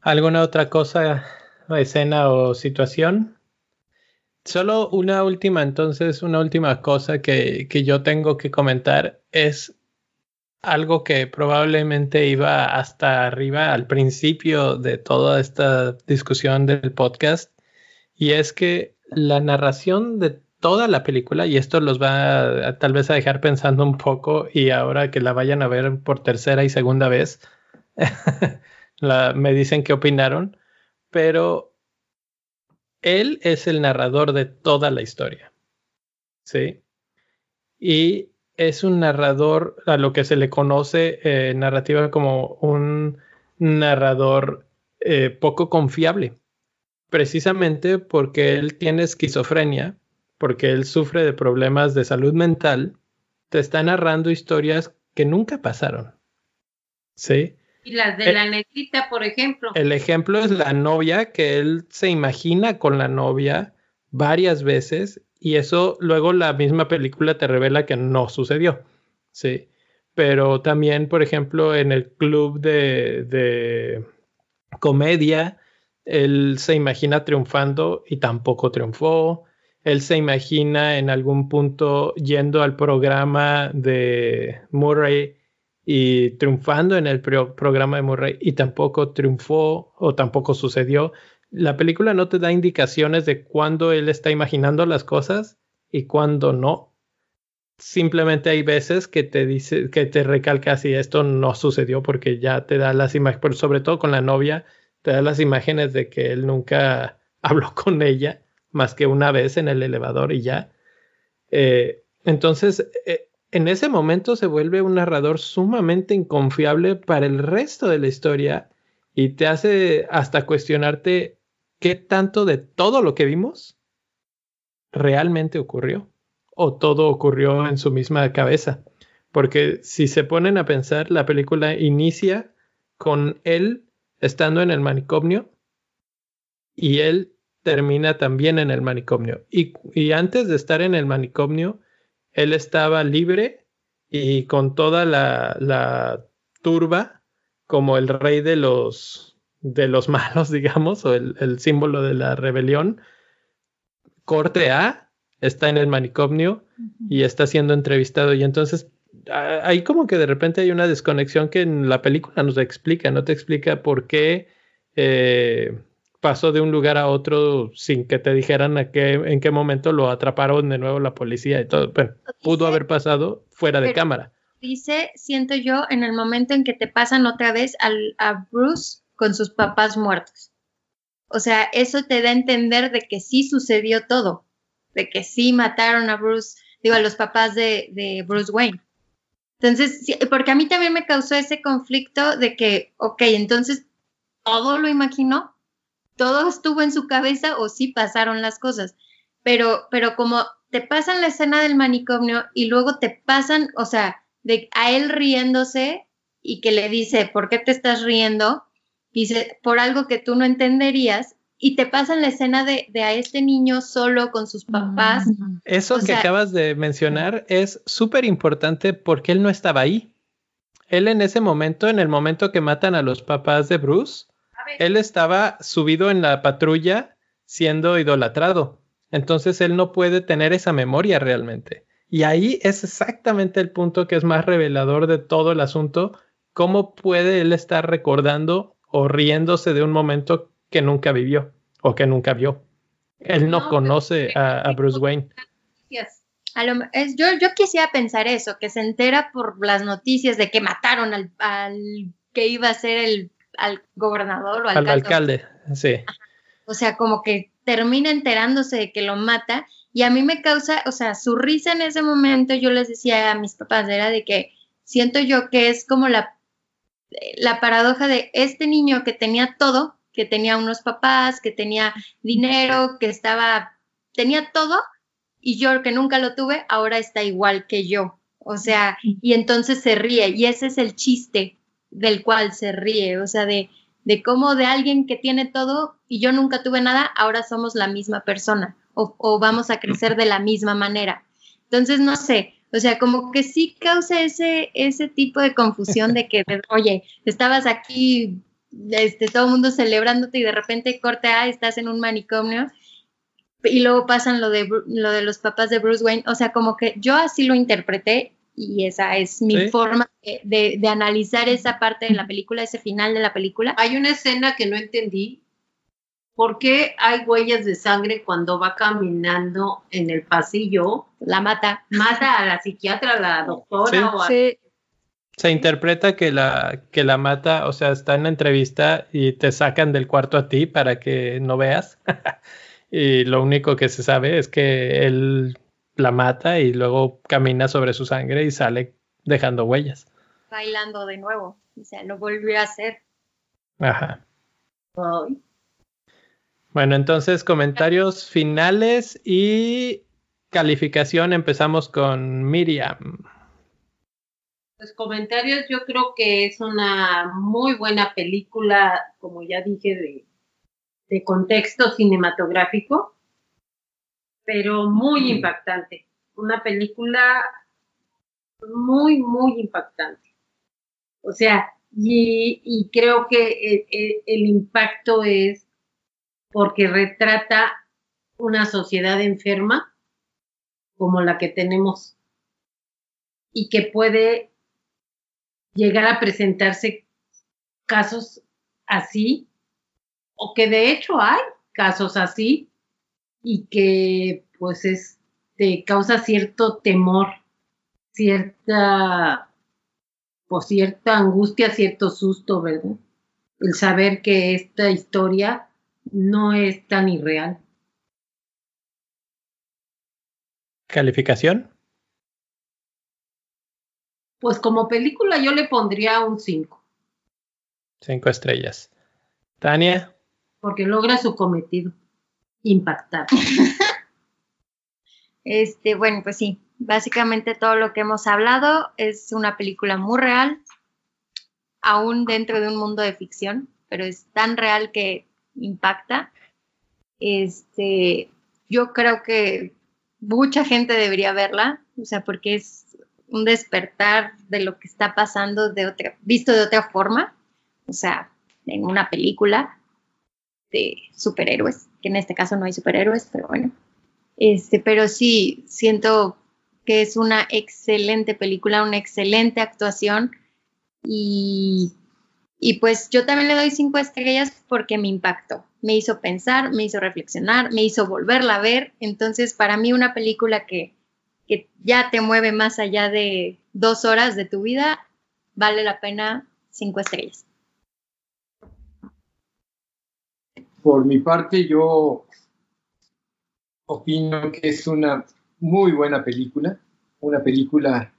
¿Alguna otra cosa, escena o situación? Solo una última, entonces, una última cosa que, que yo tengo que comentar es algo que probablemente iba hasta arriba al principio de toda esta discusión del podcast, y es que la narración de toda la película, y esto los va a, tal vez a dejar pensando un poco, y ahora que la vayan a ver por tercera y segunda vez, me dicen qué opinaron, pero él es el narrador de toda la historia. ¿Sí? Y es un narrador a lo que se le conoce eh, narrativa como un narrador eh, poco confiable, precisamente porque él tiene esquizofrenia, porque él sufre de problemas de salud mental, te está narrando historias que nunca pasaron. ¿Sí? Y las de eh, la negrita, por ejemplo. El ejemplo es la novia, que él se imagina con la novia varias veces y eso luego la misma película te revela que no sucedió. Sí. Pero también, por ejemplo, en el club de, de comedia, él se imagina triunfando y tampoco triunfó. Él se imagina en algún punto yendo al programa de Murray y triunfando en el programa de Murray y tampoco triunfó o tampoco sucedió la película no te da indicaciones de cuándo él está imaginando las cosas y cuándo no. Simplemente hay veces que te dice, que te recalca si esto no sucedió porque ya te da las imágenes, sobre todo con la novia, te da las imágenes de que él nunca habló con ella más que una vez en el elevador y ya. Eh, entonces, eh, en ese momento se vuelve un narrador sumamente inconfiable para el resto de la historia y te hace hasta cuestionarte qué tanto de todo lo que vimos realmente ocurrió o todo ocurrió en su misma cabeza. Porque si se ponen a pensar, la película inicia con él estando en el manicomio y él termina también en el manicomio. Y, antes de estar en el manicomio, él estaba libre y con toda la, la turba como el rey de los, de los malos, digamos, o el, el, símbolo de la rebelión. Corte A está en el manicomio y está siendo entrevistado y entonces ahí como que de repente hay una desconexión que en la película nos explica, no te explica por qué eh, pasó de un lugar a otro sin que te dijeran a qué, en qué momento lo atraparon de nuevo la policía y todo. Bueno, pudo haber pasado fuera de cámara. Dice, siento yo, en el momento en que te pasan otra vez al, a Bruce con sus papás muertos. O sea, eso te da a entender de que sí sucedió todo, de que sí mataron a Bruce, digo, a los papás de, de Bruce Wayne. Entonces, porque a mí también me causó ese conflicto de que, ok, entonces todo lo imaginó, todo estuvo en su cabeza o sí pasaron las cosas, pero, pero como te pasan la escena del manicomio y luego te pasan, o sea, de a él riéndose y que le dice, ¿por qué te estás riendo? Dice, por algo que tú no entenderías y te pasan la escena de, de, a este niño solo con sus papás. Eso o que sea, acabas de mencionar es súper importante porque él no estaba ahí. Él en ese momento, en el momento que matan a los papás de Bruce, él estaba subido en la patrulla siendo idolatrado. Entonces él no puede tener esa memoria realmente. Y ahí es exactamente el punto que es más revelador de todo el asunto. ¿Cómo puede él estar recordando o riéndose de un momento que nunca vivió o que nunca vio. Él no, no conoce a, a, Bruce Wayne. Yes. A lo, es, yo, yo quisiera pensar eso, que se entera por las noticias de que mataron al, al que iba a ser el al gobernador o alcalde. Al alcalde, sí. O sea, como que termina enterándose de que lo mata y a mí me causa, o sea, su risa en ese momento, yo les decía a mis papás, era de que siento yo que es como la, la paradoja de este niño que tenía todo, que tenía unos papás, que tenía dinero, que estaba, tenía todo, y yo que nunca lo tuve, ahora está igual que yo. O sea, y entonces se ríe, y ese es el chiste del cual se ríe, o sea, de, de cómo de alguien que tiene todo y yo nunca tuve nada, ahora somos la misma persona o, vamos a crecer de la misma manera. Entonces, no sé, o sea, como que sí causa ese, ese tipo de confusión de que, oye, estabas aquí este, todo el mundo celebrándote y de repente corte A, estás en un manicomio y luego pasan lo de, lo de los papás de Bruce Wayne. O sea, como que yo así lo interpreté y esa es mi ¿Sí? forma de, de, de, analizar esa parte de la película, ese final de la película. Hay una escena que no entendí. ¿Por qué hay huellas de sangre cuando va caminando en el pasillo? La mata. Mata a la psiquiatra, a la doctora. Sí, o a... sí se interpreta que la, que la mata, o sea, está en la entrevista y te sacan del cuarto a ti para que no veas. y lo único que se sabe es que él la mata y luego camina sobre su sangre y sale dejando huellas. Bailando de nuevo, o sea, lo volvió a hacer. Ajá. Ay. Bueno, entonces comentarios finales y calificación. Empezamos con Miriam. Pues comentarios, yo creo que es una muy buena película, como ya dije, de, de contexto cinematográfico, pero muy impactante. Una película muy, muy impactante. O sea, y, y creo que el, el, el impacto es porque retrata una sociedad enferma como la que tenemos y que puede llegar a presentarse casos así, o que de hecho hay casos así, y que pues es, te causa cierto temor, cierta, pues cierta angustia, cierto susto, ¿verdad? El saber que esta historia no es tan irreal. ¿Calificación? Pues como película yo le pondría un 5. Cinco estrellas. Tania. Porque logra su cometido. Impactar. Este, bueno, pues sí, básicamente todo lo que hemos hablado es una película muy real, aún dentro de un mundo de ficción, pero es tan real que impacta. Este, yo creo que mucha gente debería verla, o sea, porque es un despertar de lo que está pasando de otra, visto de otra forma, o sea, en una película de superhéroes, que en este caso no hay superhéroes, pero bueno. Este, pero sí, siento que es una excelente película, una excelente actuación y, y pues yo también le doy cinco estrellas porque me impactó, me hizo pensar, me hizo reflexionar, me hizo volverla a ver. Entonces, para mí una película que, que ya te mueve más allá de dos horas de tu vida, vale la pena cinco estrellas. Por mi parte, yo opino que es una muy buena película, una película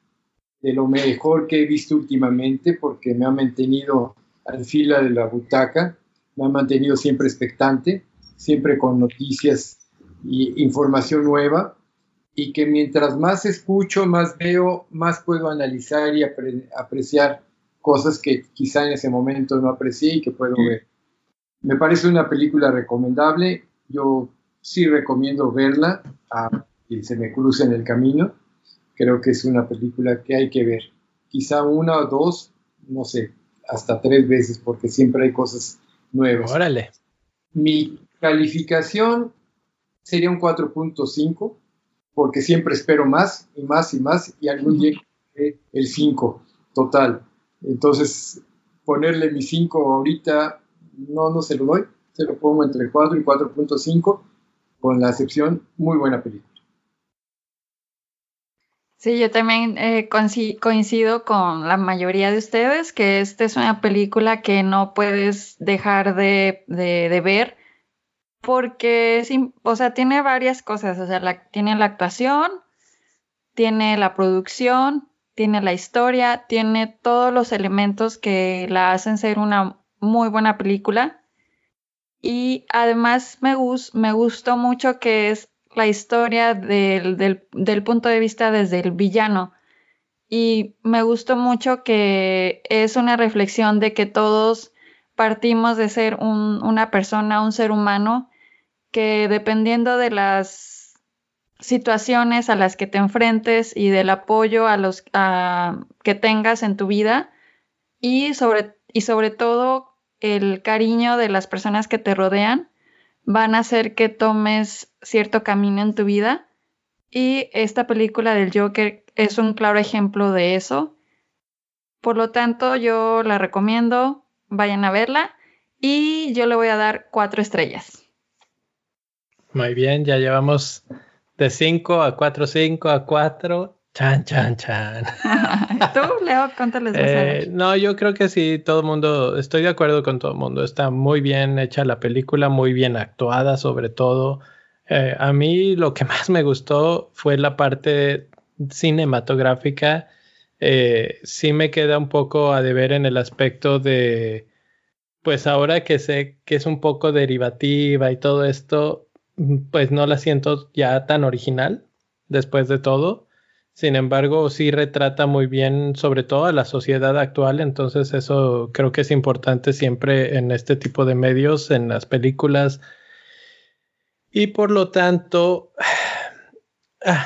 de lo mejor que he visto últimamente porque me ha mantenido al fila de la butaca, me ha mantenido siempre expectante, siempre con noticias y información nueva y que mientras más escucho, más veo, más puedo analizar y apre apreciar cosas que quizá en ese momento no aprecié y que puedo ver. Me parece una película recomendable. Yo sí recomiendo verla a quien se me cruce en el camino. Creo que es una película que hay que ver. Quizá una o dos, no sé, hasta tres veces, porque siempre hay cosas nuevas. Órale. Mi calificación sería un 4.5, porque siempre espero más y más y más, y algún día el 5 total. Entonces, ponerle mi 5 ahorita, no, no se lo doy, se lo pongo entre el 4 y 4.5, con la excepción, muy buena película. Sí, yo también eh, coincido con la mayoría de ustedes que esta es una película que no puedes dejar de, ver porque, o sea, tiene varias cosas, o sea, tiene la actuación, tiene la producción, tiene la historia, tiene todos los elementos que la hacen ser una muy buena película. Y además me, me gustó mucho que es la historia del, del, punto de vista desde el villano. Y me gustó mucho que es una reflexión de que todos partimos de ser un, una persona, un ser humano, que dependiendo de las situaciones a las que te enfrentes y del apoyo a los que tengas en tu vida y sobre, y sobre todo el cariño de las personas que te rodean, van a hacer que tomes cierto camino en tu vida. Y esta película del Joker es un claro ejemplo de eso. Por lo tanto, yo la recomiendo, vayan a verla y yo le voy a dar cuatro estrellas. Muy bien, ya llevamos de 5 a 4, 5 a 4. Chan, chan, chan. ¿Tú, Leo, cuánto les eh, No, yo creo que sí, todo el mundo, estoy de acuerdo con todo el mundo. Está muy bien hecha la película, muy bien actuada sobre todo. Eh, a mí lo que más me gustó fue la parte cinematográfica. Eh, sí me queda un poco a deber en el aspecto de, pues ahora que sé que es un poco derivativa y todo esto, pues no la siento ya tan original después de todo. Sin embargo, sí retrata muy bien sobre todo a la sociedad actual, entonces eso creo que es importante siempre en este tipo de medios, en las películas. Y por lo tanto, ah,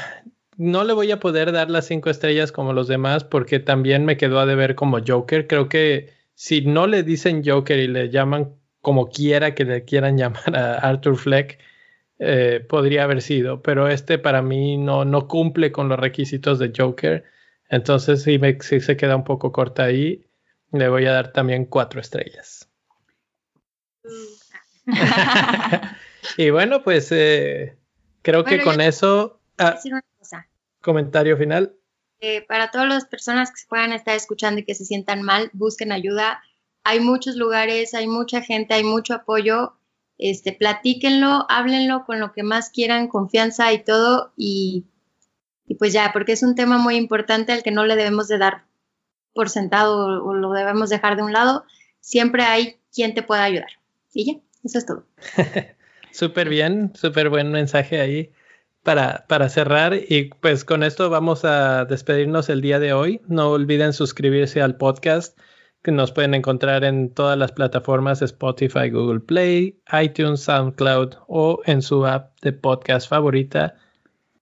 no le voy a poder dar las cinco estrellas como los demás porque también me quedó a deber como Joker. Creo que si no le dicen Joker y le llaman como quiera que le quieran llamar a Arthur Fleck, eh, podría haber sido, pero este para mí no, no cumple con los requisitos de Joker. Entonces sí, me, se queda un poco corta ahí. Le voy a dar también cuatro estrellas. y bueno, pues eh, creo que con eso... Ah, comentario final. Eh, para todas las personas que se puedan estar escuchando y que se sientan mal, busquen ayuda. Hay muchos lugares, hay mucha gente, hay mucho apoyo este, platíquenlo, háblenlo con lo que más quieran, confianza y todo, y, pues ya, porque es un tema muy importante al que no le debemos de dar por sentado o lo debemos dejar de un lado. Siempre hay quien te pueda ayudar. Y ya, eso es todo. súper bien, súper buen mensaje ahí para, para cerrar. Y pues con esto vamos a despedirnos el día de hoy. No olviden suscribirse al podcast nos pueden encontrar en todas las plataformas Spotify, Google Play, iTunes, SoundCloud o en su app de podcast favorita.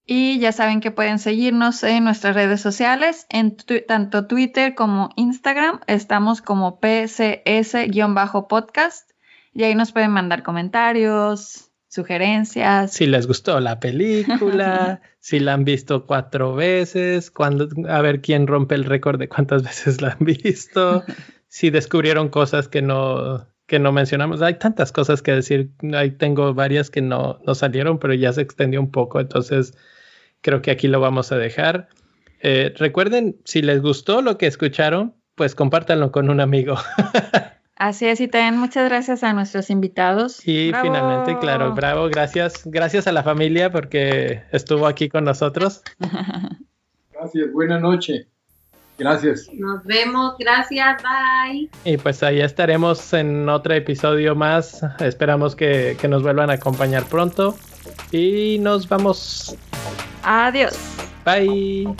Y ya saben que pueden seguirnos en nuestras redes sociales, en tanto Twitter como Instagram. Estamos como PCS-podcast y ahí nos pueden mandar comentarios, sugerencias. Si les gustó la película, si la han visto cuatro veces, cuando, a ver quién rompe el récord de cuántas veces la han visto, si descubrieron cosas que no, que no mencionamos. Hay tantas cosas que decir, ahí tengo varias que no, no salieron, pero ya se extendió un poco, entonces creo que aquí lo vamos a dejar. Eh, recuerden, si les gustó lo que escucharon, pues compártanlo con un amigo. Así es, y también muchas gracias a nuestros invitados. Y finalmente, claro, bravo, gracias, gracias a la familia porque estuvo aquí con nosotros. Gracias, buena noche. Gracias. Nos vemos, gracias, bye. Y pues ahí estaremos en otro episodio más. Esperamos que, que nos vuelvan a acompañar pronto. Y nos vamos. Adiós. Bye.